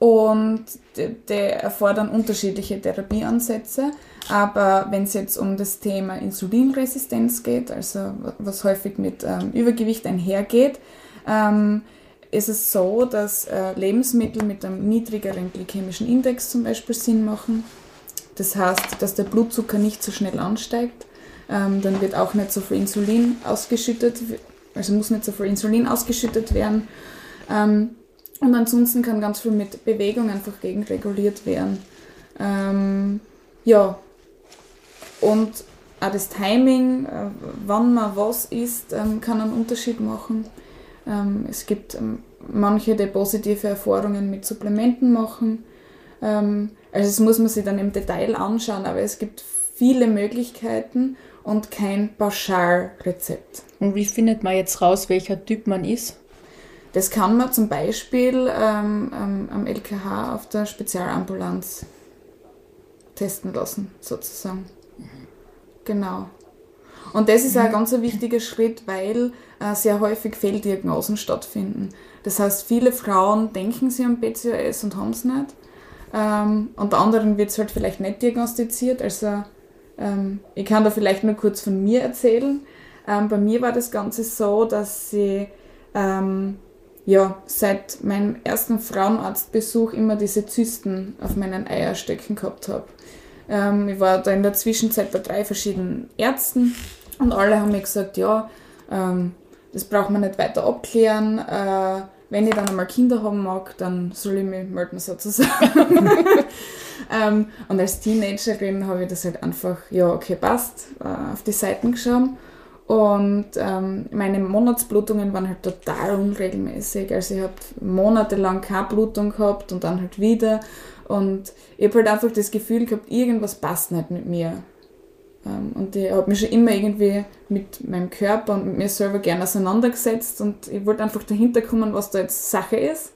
[SPEAKER 5] und die, erfordern unterschiedliche Therapieansätze. Aber wenn es jetzt um das Thema Insulinresistenz geht, also was häufig mit ähm, Übergewicht einhergeht, ähm, ist es so, dass äh, Lebensmittel mit einem niedrigeren glykämischen Index zum Beispiel Sinn machen. Das heißt, dass der Blutzucker nicht so schnell ansteigt. Ähm, dann wird auch nicht so viel Insulin ausgeschüttet, also muss nicht so viel Insulin ausgeschüttet werden. Ähm, und ansonsten kann ganz viel mit Bewegung einfach gegenreguliert werden. Ähm, ja, und auch das Timing, äh, wann man was isst, ähm, kann einen Unterschied machen. Ähm, es gibt ähm, manche, die positive Erfahrungen mit Supplementen machen. Also das muss man sich dann im Detail anschauen, aber es gibt viele Möglichkeiten und kein Pauschalrezept.
[SPEAKER 4] Und wie findet man jetzt raus, welcher Typ man ist?
[SPEAKER 5] Das kann man zum Beispiel ähm, ähm, am LKH auf der Spezialambulanz testen lassen, sozusagen. Genau. Und das ist auch ein ganz wichtiger Schritt, weil äh, sehr häufig Fehldiagnosen stattfinden. Das heißt, viele Frauen denken, sie haben PCOS und haben es nicht. Ähm, und anderen wird es halt vielleicht nicht diagnostiziert. Also ähm, ich kann da vielleicht nur kurz von mir erzählen. Ähm, bei mir war das Ganze so, dass ich ähm, ja, seit meinem ersten Frauenarztbesuch immer diese Zysten auf meinen Eierstöcken gehabt habe. Ähm, ich war da in der Zwischenzeit bei drei verschiedenen Ärzten und alle haben mir gesagt, ja, ähm, das braucht man nicht weiter abklären. Äh, wenn ich dann einmal Kinder haben mag, dann soll ich mich melden sozusagen. ähm, und als Teenagerin habe ich das halt einfach, ja, okay, passt, äh, auf die Seiten geschaut und ähm, meine Monatsblutungen waren halt total unregelmäßig. Also ich habe monatelang keine Blutung gehabt und dann halt wieder. Und ich habe halt einfach das Gefühl gehabt, irgendwas passt nicht mit mir. Ähm, und ich habe mich schon immer irgendwie mit meinem Körper und mit mir selber gerne auseinandergesetzt und ich wollte einfach dahinter kommen, was da jetzt Sache ist.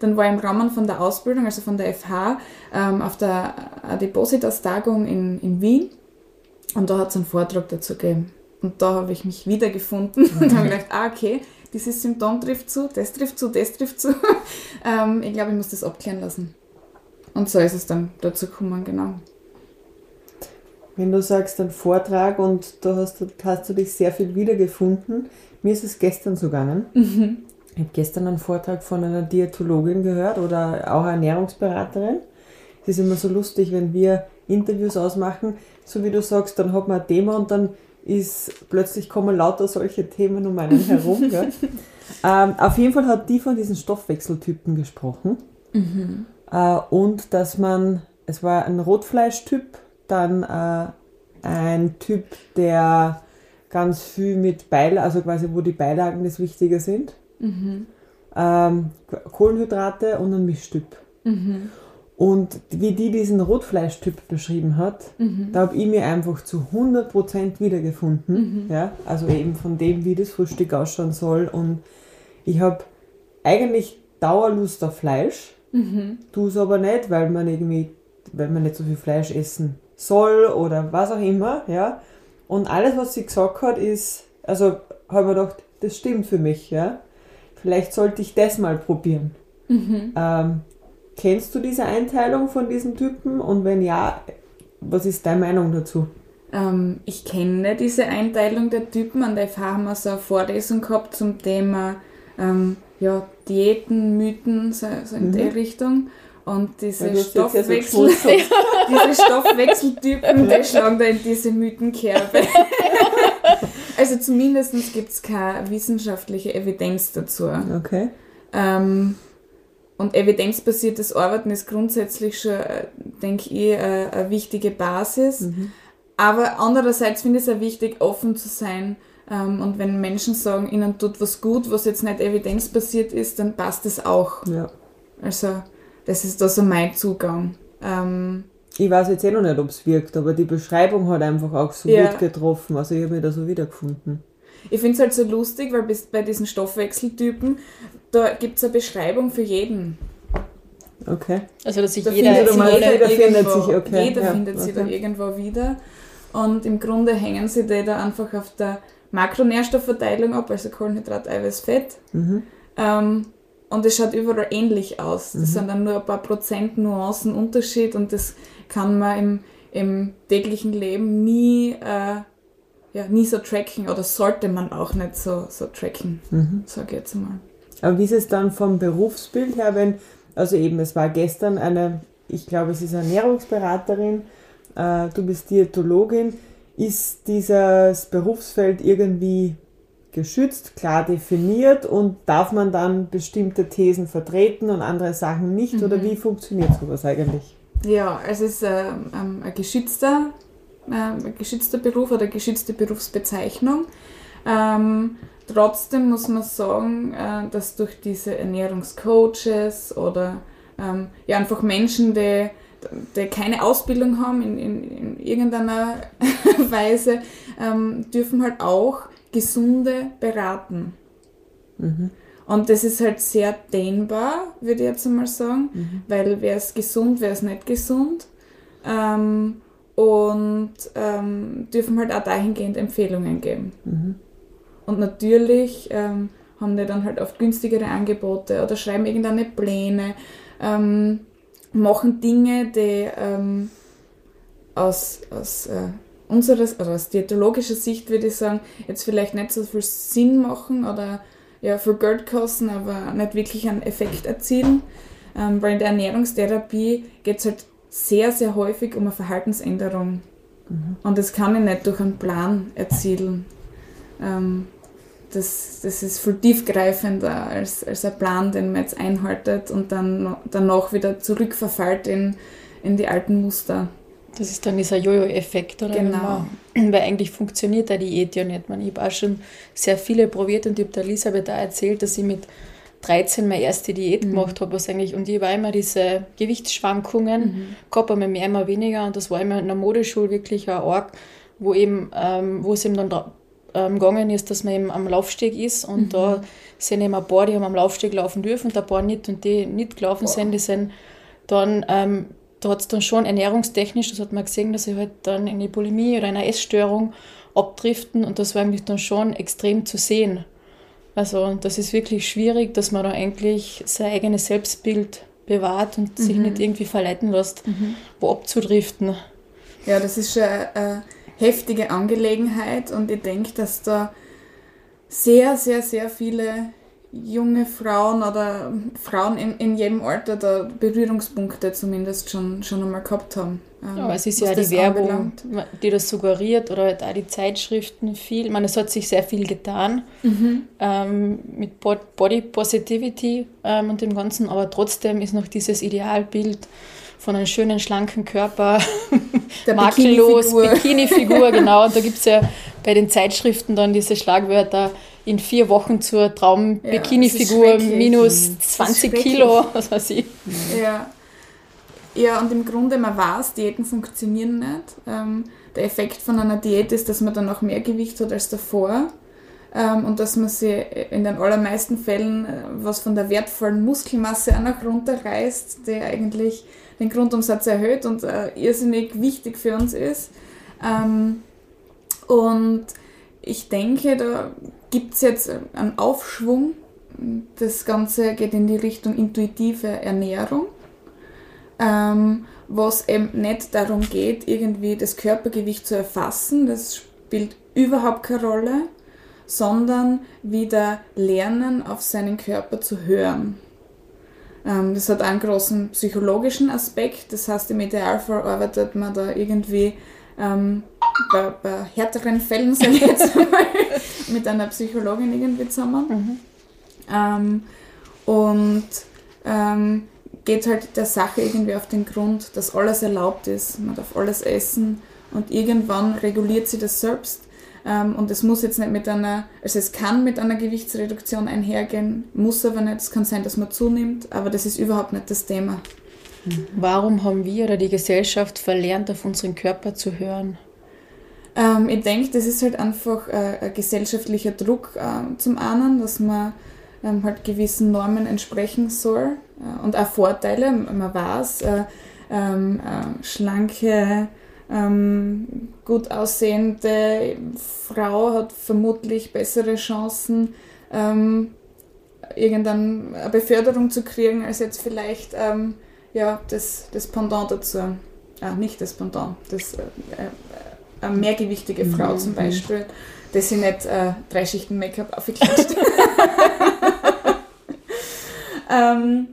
[SPEAKER 5] Dann war ich im Rahmen von der Ausbildung, also von der FH, ähm, auf der Adipositas-Tagung in, in Wien und da hat es einen Vortrag dazu gegeben. Und da habe ich mich wiedergefunden und habe gedacht, ah, okay, dieses Symptom trifft zu, das trifft zu, das trifft zu. ähm, ich glaube, ich muss das abklären lassen. Und so ist es dann dazu gekommen, genau.
[SPEAKER 2] Wenn du sagst, ein Vortrag und da hast du, hast du dich sehr viel wiedergefunden, mir ist es gestern so gegangen. Mhm. Ich habe gestern einen Vortrag von einer Diätologin gehört oder auch eine Ernährungsberaterin. Es ist immer so lustig, wenn wir Interviews ausmachen, so wie du sagst, dann hat man ein Thema und dann ist plötzlich kommen lauter solche Themen um einen herum. ähm, auf jeden Fall hat die von diesen Stoffwechseltypen gesprochen. Mhm. Äh, und dass man, es war ein Rotfleischtyp, dann äh, ein Typ, der ganz viel mit Beilagen, also quasi wo die Beilagen das Wichtige sind. Mhm. Ähm, Kohlenhydrate und ein Mischtyp. Mhm. Und wie die diesen Rotfleischtyp beschrieben hat, mhm. da habe ich mir einfach zu 100% wiedergefunden. Mhm. Ja? Also eben von dem, wie das Frühstück ausschauen soll. Und ich habe eigentlich Dauerlust auf Fleisch, mhm. tue es aber nicht, weil man irgendwie, weil man nicht so viel Fleisch essen soll oder was auch immer. Ja? Und alles, was sie gesagt hat, ist, also habe ich mir gedacht, das stimmt für mich. Ja? Vielleicht sollte ich das mal probieren. Mhm. Ähm, Kennst du diese Einteilung von diesen Typen? Und wenn ja, was ist deine Meinung dazu?
[SPEAKER 5] Ähm, ich kenne diese Einteilung der Typen. An der FH haben wir so eine Vorlesung gehabt zum Thema ähm, ja, Diäten, Mythen, so, so in mhm. der Richtung. Und diese, Stoffwechsel, so diese Stoffwechseltypen, die schlagen da in diese Mythenkerbe. also zumindest gibt es keine wissenschaftliche Evidenz dazu.
[SPEAKER 2] Okay.
[SPEAKER 5] Ähm, und evidenzbasiertes Arbeiten ist grundsätzlich schon, äh, denke ich, eine, eine wichtige Basis. Mhm. Aber andererseits finde ich es auch wichtig, offen zu sein. Ähm, und wenn Menschen sagen, ihnen tut was gut, was jetzt nicht evidenzbasiert ist, dann passt es auch.
[SPEAKER 2] Ja.
[SPEAKER 5] Also, das ist da so mein Zugang. Ähm,
[SPEAKER 2] ich weiß jetzt eh noch nicht, ob es wirkt, aber die Beschreibung hat einfach auch so ja. gut getroffen. Also, ich habe mich da so wiedergefunden.
[SPEAKER 5] Ich finde es halt so lustig, weil bei diesen Stoffwechseltypen, da gibt es eine Beschreibung für jeden.
[SPEAKER 2] Okay.
[SPEAKER 4] Also, dass sich
[SPEAKER 5] da
[SPEAKER 4] jeder,
[SPEAKER 5] findet
[SPEAKER 4] jeder,
[SPEAKER 5] jeder findet sich, okay. Jeder ja, findet okay. sich da irgendwo wieder. Und im Grunde hängen sie die da einfach auf der Makronährstoffverteilung ab, also Kohlenhydrat, Eiweiß, Fett. Mhm. Ähm, und es schaut überall ähnlich aus. Das mhm. sind dann nur ein paar Prozent Nuancen Unterschied und das kann man im, im täglichen Leben nie äh, ja, nie so tracken oder sollte man auch nicht so, so tracken, mhm. sage ich jetzt mal.
[SPEAKER 2] Aber wie ist es dann vom Berufsbild her, wenn, also eben, es war gestern eine, ich glaube, es ist eine Ernährungsberaterin, äh, du bist Diätologin, ist dieses Berufsfeld irgendwie geschützt, klar definiert und darf man dann bestimmte Thesen vertreten und andere Sachen nicht mhm. oder wie funktioniert sowas eigentlich?
[SPEAKER 5] Ja, es ist äh, ähm, ein geschützter äh, geschützter Beruf oder geschützte Berufsbezeichnung. Ähm, trotzdem muss man sagen, äh, dass durch diese Ernährungscoaches oder ähm, ja, einfach Menschen, die die keine Ausbildung haben in, in, in irgendeiner Weise, ähm, dürfen halt auch Gesunde beraten.
[SPEAKER 2] Mhm.
[SPEAKER 5] Und das ist halt sehr dehnbar, würde ich jetzt einmal sagen,
[SPEAKER 2] Mhm.
[SPEAKER 5] weil wer ist gesund, wer ist nicht gesund. Ähm, und ähm, dürfen halt auch dahingehend Empfehlungen geben.
[SPEAKER 2] Mhm.
[SPEAKER 5] Und natürlich ähm, haben die dann halt oft günstigere Angebote oder schreiben irgendeine Pläne, ähm, machen Dinge, die ähm, aus, aus äh, unseres, also aus diätologischer Sicht würde ich sagen, jetzt vielleicht nicht so viel Sinn machen oder ja, für Geld kosten, aber nicht wirklich einen Effekt erzielen. Ähm, weil in der Ernährungstherapie geht es halt sehr, sehr häufig um eine Verhaltensänderung. Und das kann ich nicht durch einen Plan erzielen. Ähm, das, das ist viel tiefgreifender als, als ein Plan, den man jetzt einhaltet und dann danach wieder zurückverfällt in, in die alten Muster.
[SPEAKER 4] Das ist dann dieser Jojo-Effekt, oder?
[SPEAKER 5] Genau.
[SPEAKER 4] Man- Weil eigentlich funktioniert der Diät ja nicht. Man, ich habe auch schon sehr viele probiert und ich habe der Elisabeth auch erzählt, dass ich mit 13 meine erste Diät gemacht habe, was eigentlich, und ich war immer diese Gewichtsschwankungen, gehabt, einmal mehr, einmal weniger, und das war immer in der Modeschule wirklich ein Ort, wo eben, ähm, wo es eben dann ähm, gegangen ist, dass man eben am Laufsteg ist und da sind eben ein paar, die haben am Laufsteg laufen dürfen und ein paar nicht und die nicht gelaufen sind, die sind dann, ähm, da hat es dann schon ernährungstechnisch, das hat man gesehen, dass sie halt dann in die Bulimie oder eine Essstörung abdriften und das war eigentlich dann schon extrem zu sehen. Also das ist wirklich schwierig, dass man da eigentlich sein eigenes Selbstbild bewahrt und sich nicht irgendwie verleiten lässt, wo abzudriften.
[SPEAKER 5] Ja, das ist schon eine, eine heftige Angelegenheit und ich denke, dass da sehr, sehr, sehr viele junge Frauen oder Frauen in, in jedem Alter da Berührungspunkte zumindest schon, schon einmal gehabt haben. ähm,
[SPEAKER 4] Ja, aber es ist ja die Werbung,
[SPEAKER 5] anbelangt.
[SPEAKER 4] die das suggeriert oder halt auch die Zeitschriften viel. Ich meine, es hat sich sehr viel getan ähm, mit Bod- Body Positivity ähm, und dem Ganzen, aber trotzdem ist noch dieses Idealbild von einem schönen, schlanken Körper,
[SPEAKER 5] Der
[SPEAKER 4] makellos,
[SPEAKER 5] Bikini-Figur.
[SPEAKER 4] Bikini-Figur, genau. Und da gibt es ja bei den Zeitschriften dann diese Schlagwörter in vier Wochen zur
[SPEAKER 5] Ja,
[SPEAKER 4] Traum-Bikini-Figur
[SPEAKER 5] schrecklich.
[SPEAKER 4] minus
[SPEAKER 5] ist
[SPEAKER 4] 20
[SPEAKER 5] schrecklich.
[SPEAKER 4] Kilo, was weiß ich.
[SPEAKER 5] Ja. ja, und im Grunde, man weiß, Diäten funktionieren nicht. Ähm, der Effekt von einer Diät ist, dass man dann auch mehr Gewicht hat als davor. Ähm, und dass man sich in den allermeisten Fällen äh, was von der wertvollen Muskelmasse auch noch runterreißt, die eigentlich den Grundumsatz erhöht und äh, irrsinnig wichtig für uns ist. Ähm, und ich denke, da gibt es jetzt einen Aufschwung. Das Ganze geht in die Richtung intuitive Ernährung, ähm, was eben nicht darum geht, irgendwie das Körpergewicht zu erfassen, das spielt überhaupt keine Rolle, sondern wieder lernen, auf seinen Körper zu hören. Ähm, das hat einen großen psychologischen Aspekt, das heißt, im Idealfall arbeitet man da irgendwie ähm, bei, bei härteren Fällen, sage ich jetzt mal, mit einer Psychologin irgendwie zusammen. Ähm, und ähm, geht halt der Sache irgendwie auf den Grund, dass alles erlaubt ist, man darf alles essen und irgendwann reguliert sie das selbst. Ähm, und es muss jetzt nicht mit einer, also es kann mit einer Gewichtsreduktion einhergehen, muss aber nicht, es kann sein, dass man zunimmt, aber das ist überhaupt nicht das Thema.
[SPEAKER 4] Warum haben wir oder die Gesellschaft verlernt, auf unseren Körper zu hören?
[SPEAKER 5] Ähm, ich denke, das ist halt einfach äh, ein gesellschaftlicher Druck ähm, zum einen, dass man ähm, halt gewissen Normen entsprechen soll äh, und auch Vorteile. Man weiß, äh, ähm, äh, schlanke, ähm, gut aussehende Frau hat vermutlich bessere Chancen, ähm, irgendeine Beförderung zu kriegen, als jetzt vielleicht ähm, ja, das, das Pendant dazu. Ah, nicht das Pendant, das äh, äh, eine mehrgewichtige Frau zum Beispiel, dass sie nicht äh, drei Schichten Make-up aufgeklatscht ähm,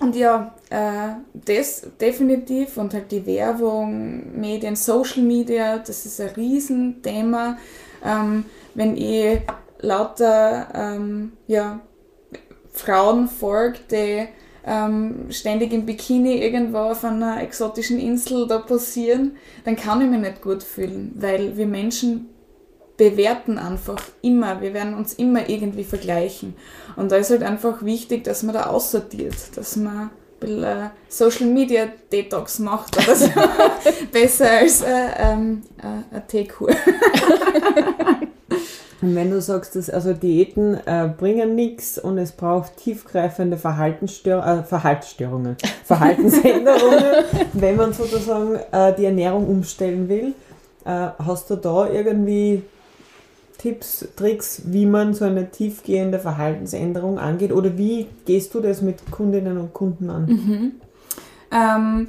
[SPEAKER 5] Und ja, äh, das definitiv und halt die Werbung, Medien, Social Media, das ist ein Riesenthema. Ähm, wenn ich lauter ähm, ja, Frauen folge, die ähm, ständig im Bikini irgendwo auf einer exotischen Insel da posieren, dann kann ich mich nicht gut fühlen, weil wir Menschen bewerten einfach immer, wir werden uns immer irgendwie vergleichen. Und da ist halt einfach wichtig, dass man da aussortiert, dass man bisschen äh, Social Media Detox macht oder so. Besser als äh, ähm, äh, eine Teekur.
[SPEAKER 2] Und wenn du sagst, dass also Diäten äh, bringen nichts und es braucht tiefgreifende Verhaltensstör äh, Verhaltensstörungen, Verhaltensänderungen, wenn man sozusagen äh, die Ernährung umstellen will, hast du da irgendwie Tipps, Tricks, wie man so eine tiefgehende Verhaltensänderung angeht? Oder wie gehst du das mit Kundinnen und Kunden an?
[SPEAKER 5] Mhm. Ähm,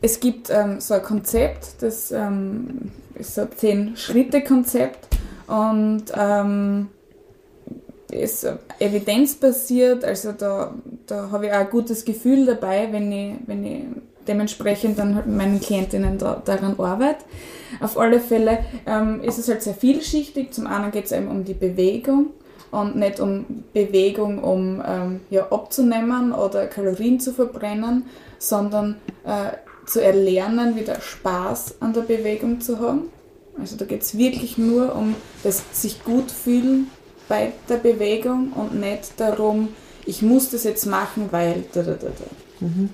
[SPEAKER 5] es gibt ähm, so ein Konzept, das ähm, ist so ein Zehn-Schritte-Konzept und ähm, ist evidenzbasiert, also da, da habe ich auch ein gutes Gefühl dabei, wenn ich, wenn ich dementsprechend dann halt mit meinen Klientinnen da, daran arbeite. Auf alle Fälle ähm, ist es halt sehr vielschichtig. Zum einen geht es eben um die Bewegung und nicht um Bewegung, um ähm, ja, abzunehmen oder Kalorien zu verbrennen, sondern äh, zu erlernen, wieder Spaß an der Bewegung zu haben. Also da geht es wirklich nur um das sich gut fühlen bei der Bewegung und nicht darum, ich muss das jetzt machen, weil da, da, da, da. Mhm.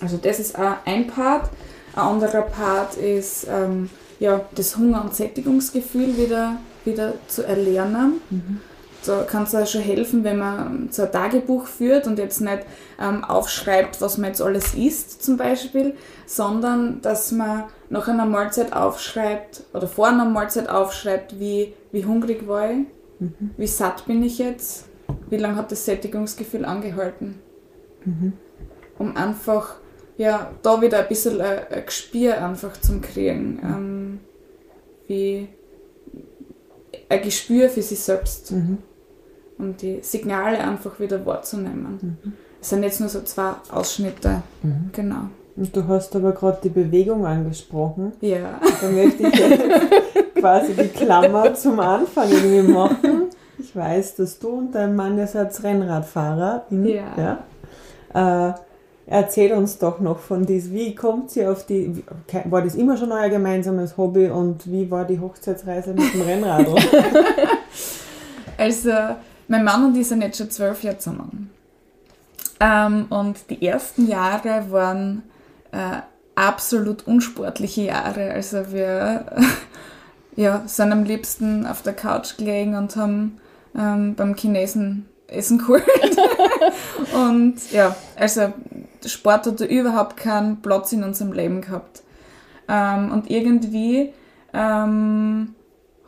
[SPEAKER 5] Also das ist auch ein Part. Ein anderer Part ist ähm, ja, das Hunger- und Sättigungsgefühl wieder, wieder zu erlernen. Mhm. Da kann es auch schon helfen, wenn man so ein Tagebuch führt und jetzt nicht ähm, aufschreibt, was man jetzt alles isst zum Beispiel, sondern dass man nach einer Mahlzeit aufschreibt oder vor einer Mahlzeit aufschreibt, wie, wie hungrig war ich, mhm. wie satt bin ich jetzt, wie lange hat das Sättigungsgefühl angehalten. Mhm. Um einfach ja, da wieder ein bisschen ein, ein Gespür einfach zum kriegen. Ähm, wie ein Gespür für sich selbst. Mhm. Um die Signale einfach wieder wahrzunehmen. Mhm. Es sind jetzt nur so zwei Ausschnitte. Mhm. Genau.
[SPEAKER 2] Und du hast aber gerade die Bewegung angesprochen.
[SPEAKER 5] Ja.
[SPEAKER 2] Da möchte ich jetzt quasi die Klammer zum Anfang irgendwie machen. Ich weiß, dass du und dein Mann, ihr seid Rennradfahrer.
[SPEAKER 5] ja.
[SPEAKER 2] ja. Äh, Erzähl uns doch noch von dies. Wie kommt sie auf die, war das immer schon euer gemeinsames Hobby und wie war die Hochzeitsreise mit dem Rennrad?
[SPEAKER 5] also, mein Mann und ich sind jetzt schon zwölf Jahre zusammen. Ähm, und die ersten Jahre waren äh, absolut unsportliche Jahre. Also wir ja, sind am liebsten auf der Couch gelegen und haben ähm, beim Chinesen Essen geholt. und ja, also Sport hat überhaupt keinen Platz in unserem Leben gehabt. Ähm, und irgendwie ähm,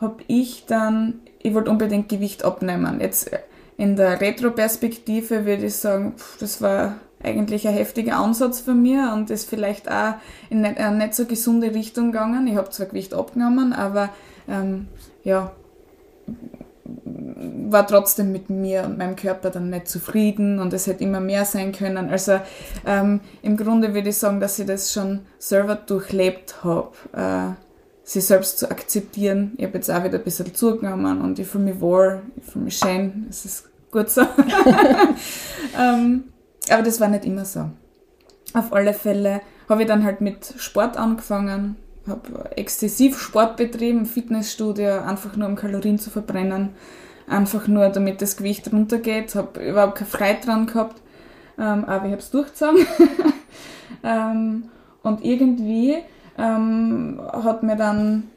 [SPEAKER 5] habe ich dann, ich wollte unbedingt Gewicht abnehmen. Jetzt in der Retro-Perspektive würde ich sagen, pff, das war eigentlich ein heftiger Ansatz von mir und ist vielleicht auch in eine nicht so gesunde Richtung gegangen. Ich habe zwar Gewicht abgenommen, aber ähm, ja, war trotzdem mit mir und meinem Körper dann nicht zufrieden und es hätte immer mehr sein können. Also ähm, im Grunde würde ich sagen, dass ich das schon selber durchlebt habe, äh, sich selbst zu akzeptieren. Ich habe jetzt auch wieder ein bisschen zugenommen und ich fühle mich wohl, ich fühle mich schön, es ist gut so. ähm, aber das war nicht immer so. Auf alle Fälle habe ich dann halt mit Sport angefangen, habe exzessiv Sport betrieben, Fitnessstudio, einfach nur um Kalorien zu verbrennen, einfach nur damit das Gewicht runtergeht, habe überhaupt keine Freude dran gehabt, ähm, aber ich habe es durchgezogen. ähm, und irgendwie ähm, hat mir dann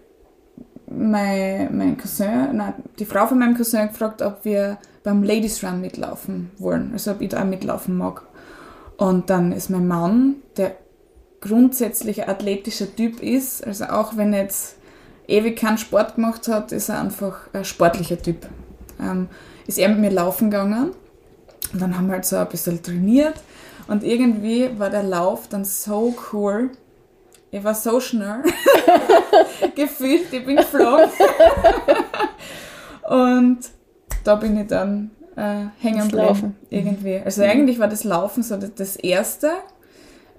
[SPEAKER 5] mein, mein Cousin, nein, die Frau von meinem Cousin gefragt, ob wir beim Ladies Run mitlaufen wollen, also ob ich da auch mitlaufen mag. Und dann ist mein Mann, der grundsätzlich ein athletischer Typ ist. Also auch wenn er jetzt ewig keinen Sport gemacht hat, ist er einfach ein sportlicher Typ. Ähm, ist er mit mir laufen gegangen und dann haben wir halt so ein bisschen trainiert und irgendwie war der Lauf dann so cool. Ich war so schnell. Gefühlt, ich bin geflogen. und da bin ich dann äh, hängen geblieben. Irgendwie. Also eigentlich war das Laufen so das Erste in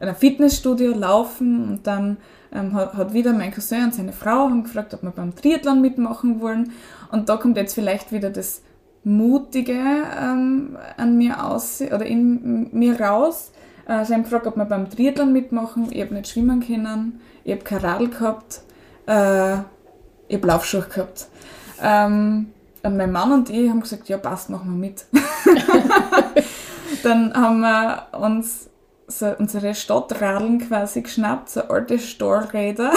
[SPEAKER 5] einem Fitnessstudio laufen und dann ähm, hat, hat, wieder mein Cousin und seine Frau haben gefragt, ob wir beim Triathlon mitmachen wollen. Und da kommt jetzt vielleicht wieder das Mutige ähm, an mir aus oder in mir raus. Äh, sie haben gefragt, ob wir beim Triathlon mitmachen. Ich habe nicht schwimmen können, ich habe kein Radl gehabt, äh, ich habe Laufschuhe gehabt. Ähm, und mein Mann und ich haben gesagt, ja passt, machen wir mit. dann haben wir uns so unsere Stadtradeln quasi geschnappt, so alte Stahlräder.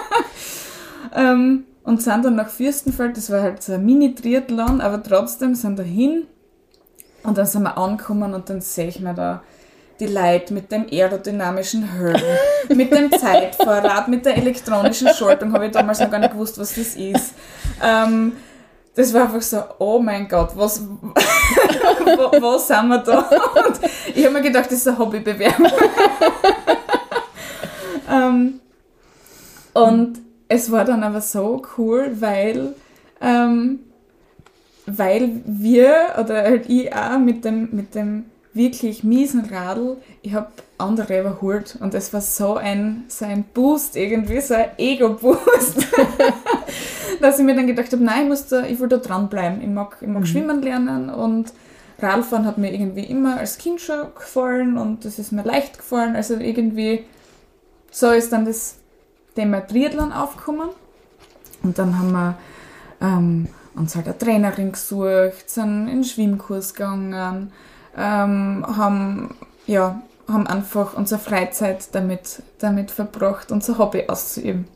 [SPEAKER 5] ähm, und sind dann nach Fürstenfeld, das war halt so ein Mini-Triathlon, aber trotzdem sind da hin und dann sind wir angekommen und dann sehe ich mir da die Leute mit dem aerodynamischen Helm, mit dem Zeitvorrat, mit der elektronischen Schaltung, habe ich damals noch gar nicht gewusst, was das ist. Ähm, das war einfach so, oh mein Gott, was, wo, wo sind wir da? Und ich habe mir gedacht, das ist ein Hobbybewerbung. ähm, und es war dann aber so cool, weil, ähm, weil wir, oder halt ich auch mit dem, mit dem wirklich miesen Radl, ich habe andere überholt und es war so ein, so ein Boost irgendwie, so ein Ego-Boost, dass ich mir dann gedacht habe, nein, ich, muss da, ich will da dranbleiben. Ich mag, ich mag mhm. schwimmen lernen und Radfahren hat mir irgendwie immer als Kind schon gefallen und das ist mir leicht gefallen. Also irgendwie so ist dann das Thema Triathlon aufgekommen. Und dann haben wir ähm, uns halt eine Trainerin gesucht, sind in den Schwimmkurs gegangen, ähm, haben, ja, haben einfach unsere Freizeit damit, damit verbracht, unser Hobby auszuüben.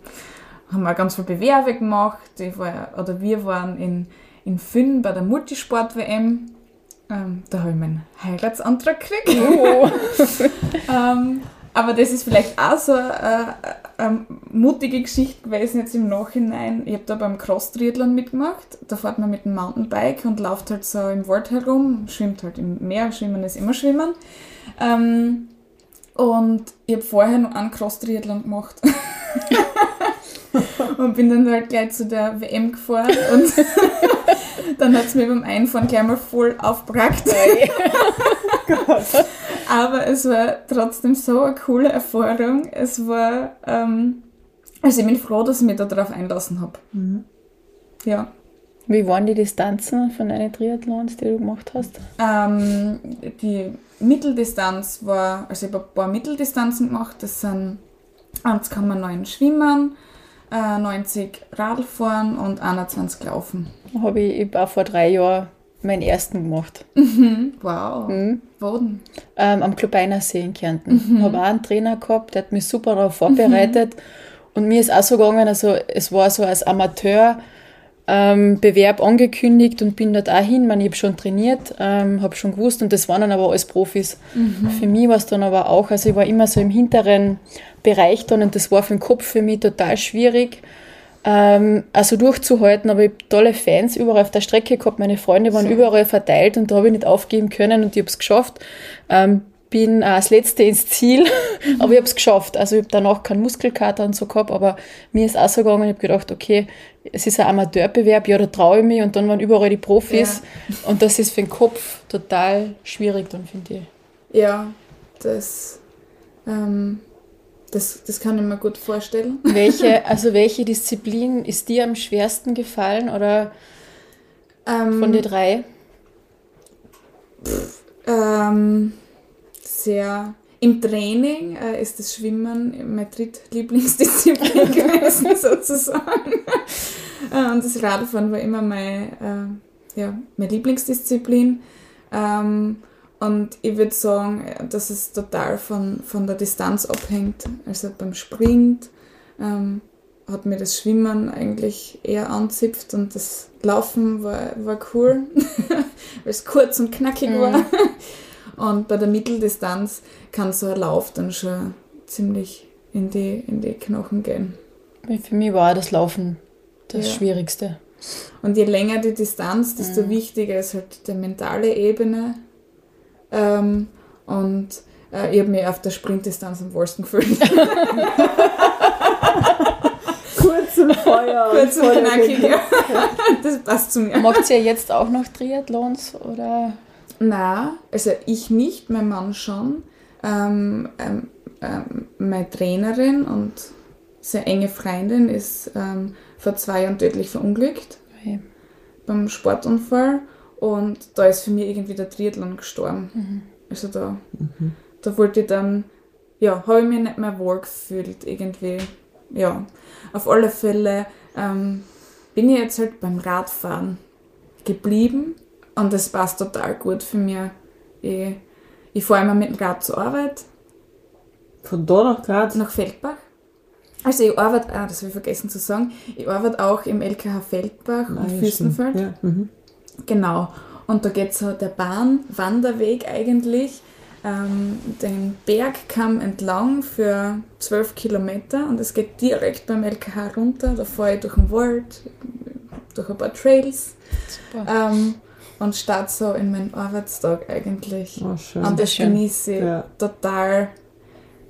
[SPEAKER 5] Haben auch ganz viele Bewerbe gemacht. Ich war, oder wir waren in, in Fünn bei der Multisport-WM. Ähm, da habe ich meinen Heiratsantrag gekriegt. Oh. ähm, aber das ist vielleicht auch so eine, eine mutige Geschichte gewesen jetzt im Nachhinein. Ich habe da beim Cross-Triathlon mitgemacht. Da fährt man mit dem Mountainbike und läuft halt so im Wald herum, schwimmt halt im Meer. Schwimmen ist immer Schwimmen. Ähm, und ich habe vorher noch einen Cross-Triathlon gemacht. und bin dann halt gleich zu der WM gefahren und dann hat es mir beim Einfahren gleich mal voll aufgebrackt. Aber es war trotzdem so eine coole Erfahrung. Es war, ähm, also ich bin froh, dass ich mich darauf einlassen habe. Mhm. Ja.
[SPEAKER 4] Wie waren die Distanzen von deinen Triathlons, die du gemacht hast?
[SPEAKER 5] Ähm, die Mitteldistanz war, also ich habe ein paar Mitteldistanzen gemacht, das sind 1,9 Schwimmen, 90 äh, Radfahren und 21 Laufen.
[SPEAKER 4] Habe ich, ich auch vor drei Jahren meinen ersten gemacht.
[SPEAKER 5] Mhm. Wow. Mhm.
[SPEAKER 4] Wo denn? Ähm, am Klubeiner See in Kärnten. Mhm. Habe auch einen Trainer gehabt, der hat mich super darauf vorbereitet. Mhm. Und mir ist auch so gegangen, also es war so als Amateur ähm, Bewerb angekündigt und bin dort auch hin. Ich, ich habe schon trainiert, ähm, habe schon gewusst und das waren dann aber alles Profis. Mhm. Für mich war es dann aber auch, also ich war immer so im hinteren Bereich dann und das war für den Kopf für mich total schwierig. Ähm, also durchzuhalten, aber ich habe tolle Fans überall auf der Strecke gehabt, meine Freunde waren so. überall verteilt und da habe ich nicht aufgeben können und ich habe es geschafft. Ähm, bin äh, als Letzte ins Ziel, mhm. aber ich habe es geschafft. Also ich habe danach keinen Muskelkater und so gehabt, aber mir ist auch so gegangen, ich habe gedacht, okay, es ist ein Amateurbewerb, ja, da traue ich mich und dann waren überall die Profis ja. und das ist für den Kopf total schwierig dann, finde ich.
[SPEAKER 5] Ja, das ähm, das, das kann ich mir gut vorstellen.
[SPEAKER 4] Welche, also welche Disziplin ist dir am schwersten gefallen oder ähm, von den drei?
[SPEAKER 5] Pff, ähm, sehr. Im Training äh, ist das Schwimmen meine drittlieblingsdisziplin gewesen, sozusagen. Äh, und das Radfahren war immer meine, äh, ja, meine Lieblingsdisziplin. Ähm, und ich würde sagen, dass es total von, von der Distanz abhängt. Also beim Sprint ähm, hat mir das Schwimmen eigentlich eher anzipft und das Laufen war, war cool, weil es kurz und knackig mhm. war. Und bei der Mitteldistanz kann so ein Lauf dann schon ziemlich in die, in die Knochen gehen.
[SPEAKER 4] Für mich war das Laufen das ja. Schwierigste.
[SPEAKER 5] Und je länger die Distanz, desto mhm. wichtiger ist halt die mentale Ebene ähm, und äh, ich habe mich auf der Sprintdistanz am wohlsten gefühlt.
[SPEAKER 2] Kurz und Feuer.
[SPEAKER 5] Kurz und knackig, ja. Das passt zu mir.
[SPEAKER 4] Macht ihr jetzt auch noch Triathlons oder?
[SPEAKER 5] Na, also ich nicht, mein Mann schon. Ähm, ähm, ähm, meine Trainerin und sehr enge Freundin ist ähm, vor zwei Jahren tödlich verunglückt okay. beim Sportunfall und da ist für mich irgendwie der Triathlon gestorben. Mhm. Also da, mhm. da wollte ich dann, ja, habe ich mich nicht mehr wohl gefühlt irgendwie. Ja, auf alle Fälle ähm, bin ich jetzt halt beim Radfahren geblieben und das passt total gut für mich. Ich, ich fahre immer mit dem Rad zur Arbeit,
[SPEAKER 2] Von da nach Graz?
[SPEAKER 5] nach Feldbach. Also ich arbeite, ah, das habe ich vergessen zu sagen, ich arbeite auch im LKH Feldbach
[SPEAKER 2] Ah,
[SPEAKER 5] und Fürstenfeld.
[SPEAKER 2] Ja. Mhm.
[SPEAKER 5] Genau. Und da geht so der Bahnwanderweg eigentlich ähm, den Bergkamm entlang für 12 Kilometer und es geht direkt beim LKH runter. Da fahre ich durch den Wald, durch ein paar Trails
[SPEAKER 4] Super.
[SPEAKER 5] ähm, und starte so in meinen Arbeitstag eigentlich.
[SPEAKER 2] Oh, schön.
[SPEAKER 5] Und das
[SPEAKER 4] schön.
[SPEAKER 5] genieße ich
[SPEAKER 2] Ja.
[SPEAKER 5] total.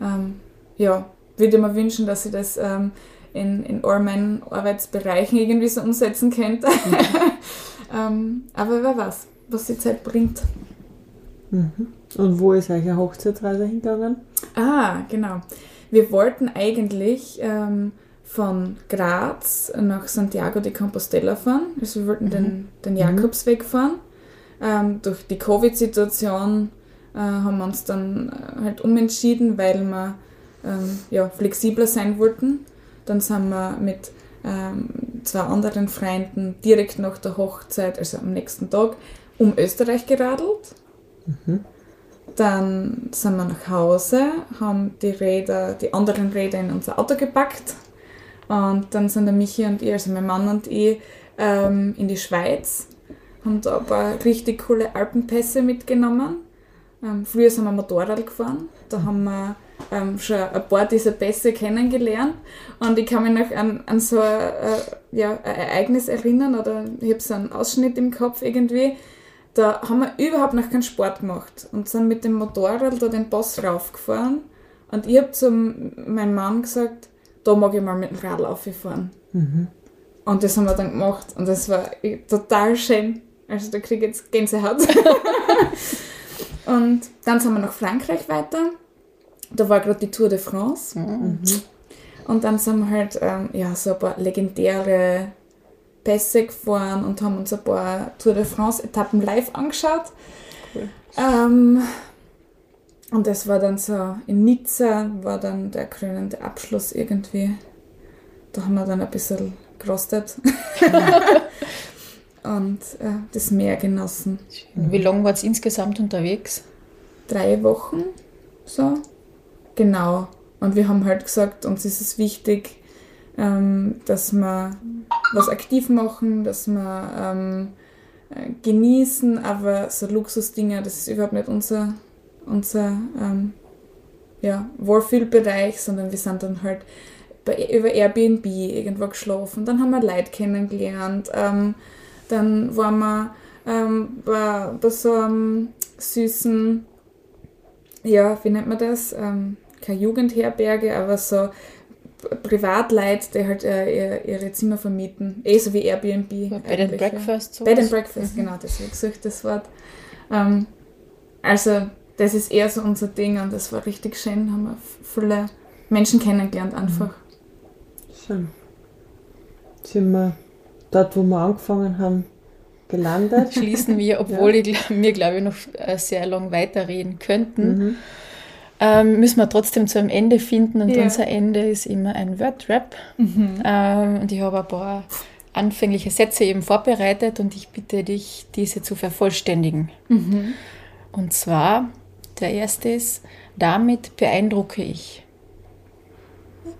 [SPEAKER 5] Ähm, ja, würde mir wünschen, dass ich das ähm, in, in all meinen Arbeitsbereichen irgendwie so umsetzen könnte. ähm, aber wer weiß, was die Zeit bringt.
[SPEAKER 2] Mhm. Und wo ist eure Hochzeitsreise hingegangen?
[SPEAKER 5] Ah, genau. Wir wollten eigentlich ähm, von Graz nach Santiago de Compostela fahren. Also wir wollten den, den Jakobsweg fahren. Ähm, durch die Covid-Situation äh, haben wir uns dann äh, halt umentschieden, weil wir ähm, ja, flexibler sein wollten. Dann sind wir mit ähm, zwei anderen Freunden direkt nach der Hochzeit, also am nächsten Tag, um Österreich geradelt. Dann sind wir nach Hause, haben die Räder, die anderen Räder in unser Auto gepackt und dann sind der Michi und ich, also mein Mann und ich, ähm, in die Schweiz, haben da ein paar richtig coole Alpenpässe mitgenommen. Ähm, früher sind wir Motorrad gefahren, da haben wir ähm, schon ein paar dieser Pässe kennengelernt und ich kann mich noch an, an so ein, äh, ja, ein Ereignis erinnern oder ich habe so einen Ausschnitt im Kopf irgendwie. Da haben wir überhaupt noch keinen Sport gemacht und sind mit dem Motorrad da den Pass raufgefahren und ich habe zu meinem Mann gesagt, da mag ich mal mit dem Rad auffahren. Und das haben wir dann gemacht und das war total schön. Also da kriege ich jetzt Gänsehaut. und dann sind wir nach Frankreich weiter. Da war gerade die Tour de France. Und dann sind wir halt ähm, ja, so ein paar legendäre Pässe gefahren und haben uns ein paar Tour de France-Etappen live angeschaut. Ähm, und das war dann so, in Nizza war dann der krönende Abschluss irgendwie. Da haben wir dann ein bisschen gerostet. und äh, das Meer genossen.
[SPEAKER 4] Wie lange wart ihr insgesamt unterwegs?
[SPEAKER 5] Drei Wochen, so. Genau. Und wir haben halt gesagt, uns ist es wichtig, ähm, dass wir was aktiv machen, dass wir ähm, äh, genießen, aber so Luxusdinge, das ist überhaupt nicht unser, unser ähm, ja, Wohlfühlbereich, sondern wir sind dann halt bei, über Airbnb irgendwo geschlafen. Dann haben wir Leute kennengelernt. Ähm, dann waren wir ähm, bei, bei so einem süßen, ja, wie nennt man das? Ähm, keine Jugendherberge, aber so Privatleute, die halt äh, ihr- ihre Zimmer vermieten. Eh so wie Airbnb.
[SPEAKER 4] Bed and
[SPEAKER 5] eigentlich, ja.
[SPEAKER 4] Breakfast?
[SPEAKER 5] Bed and? Breakfast, genau, das habe ich gesucht, das Wort. Ähm, also, das ist eher so unser Ding und das war richtig schön, haben wir viele Menschen kennengelernt einfach.
[SPEAKER 2] Schön. Sind wir dort, wo wir angefangen haben, gelandet?
[SPEAKER 4] Schließen wir, obwohl ich, gl- wir, glaube ich, noch äh, sehr lang weiterreden könnten.
[SPEAKER 2] Mhm.
[SPEAKER 4] Ähm, müssen wir trotzdem zu einem Ende finden und
[SPEAKER 5] Ja.
[SPEAKER 4] unser Ende ist immer ein Wordrap. Ähm, und ich habe ein paar anfängliche Sätze eben vorbereitet und ich bitte dich, diese zu vervollständigen. Und zwar, der erste ist, damit beeindrucke ich.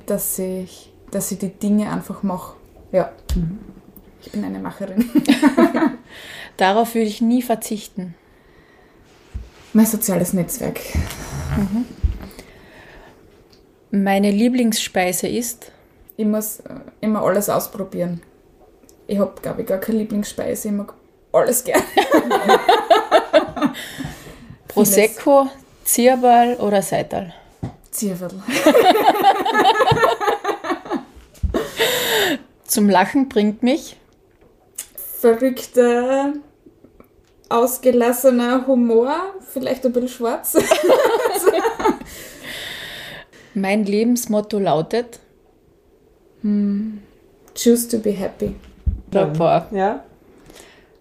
[SPEAKER 5] Dass ich, dass ich die Dinge einfach mache. Ja. Ich bin eine Macherin.
[SPEAKER 4] Darauf würde ich nie verzichten.
[SPEAKER 5] mein soziales Netzwerk.
[SPEAKER 4] Meine Lieblingsspeise ist,
[SPEAKER 5] Ich muss äh, immer alles ausprobieren. Ich habe, glaube ich, gar keine Lieblingsspeise. Ich mag alles gerne.
[SPEAKER 4] Prosecco, Zierball oder Seital.
[SPEAKER 5] Zierviertel.
[SPEAKER 4] Zum Lachen bringt mich
[SPEAKER 5] verrückter, ausgelassener Humor, vielleicht ein bisschen schwarz.
[SPEAKER 4] mein Lebensmotto lautet.
[SPEAKER 5] Choose to be happy.
[SPEAKER 2] Ja.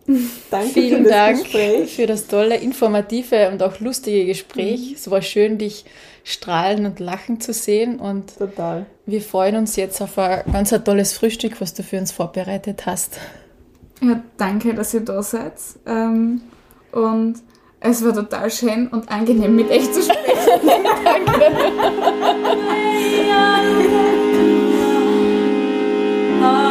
[SPEAKER 2] Danke
[SPEAKER 4] Vielen
[SPEAKER 2] für
[SPEAKER 4] Dank
[SPEAKER 2] Gespräch.
[SPEAKER 4] für das tolle, informative und auch lustige Gespräch. Es war schön, dich strahlen und lachen zu sehen und
[SPEAKER 2] Total.
[SPEAKER 4] wir freuen uns jetzt auf ein ganz ein tolles Frühstück, was du für uns vorbereitet hast.
[SPEAKER 5] Ja, danke, dass ihr da seid. Ähm, und Es war total schön und angenehm, mit euch zu sprechen.
[SPEAKER 6] Ah.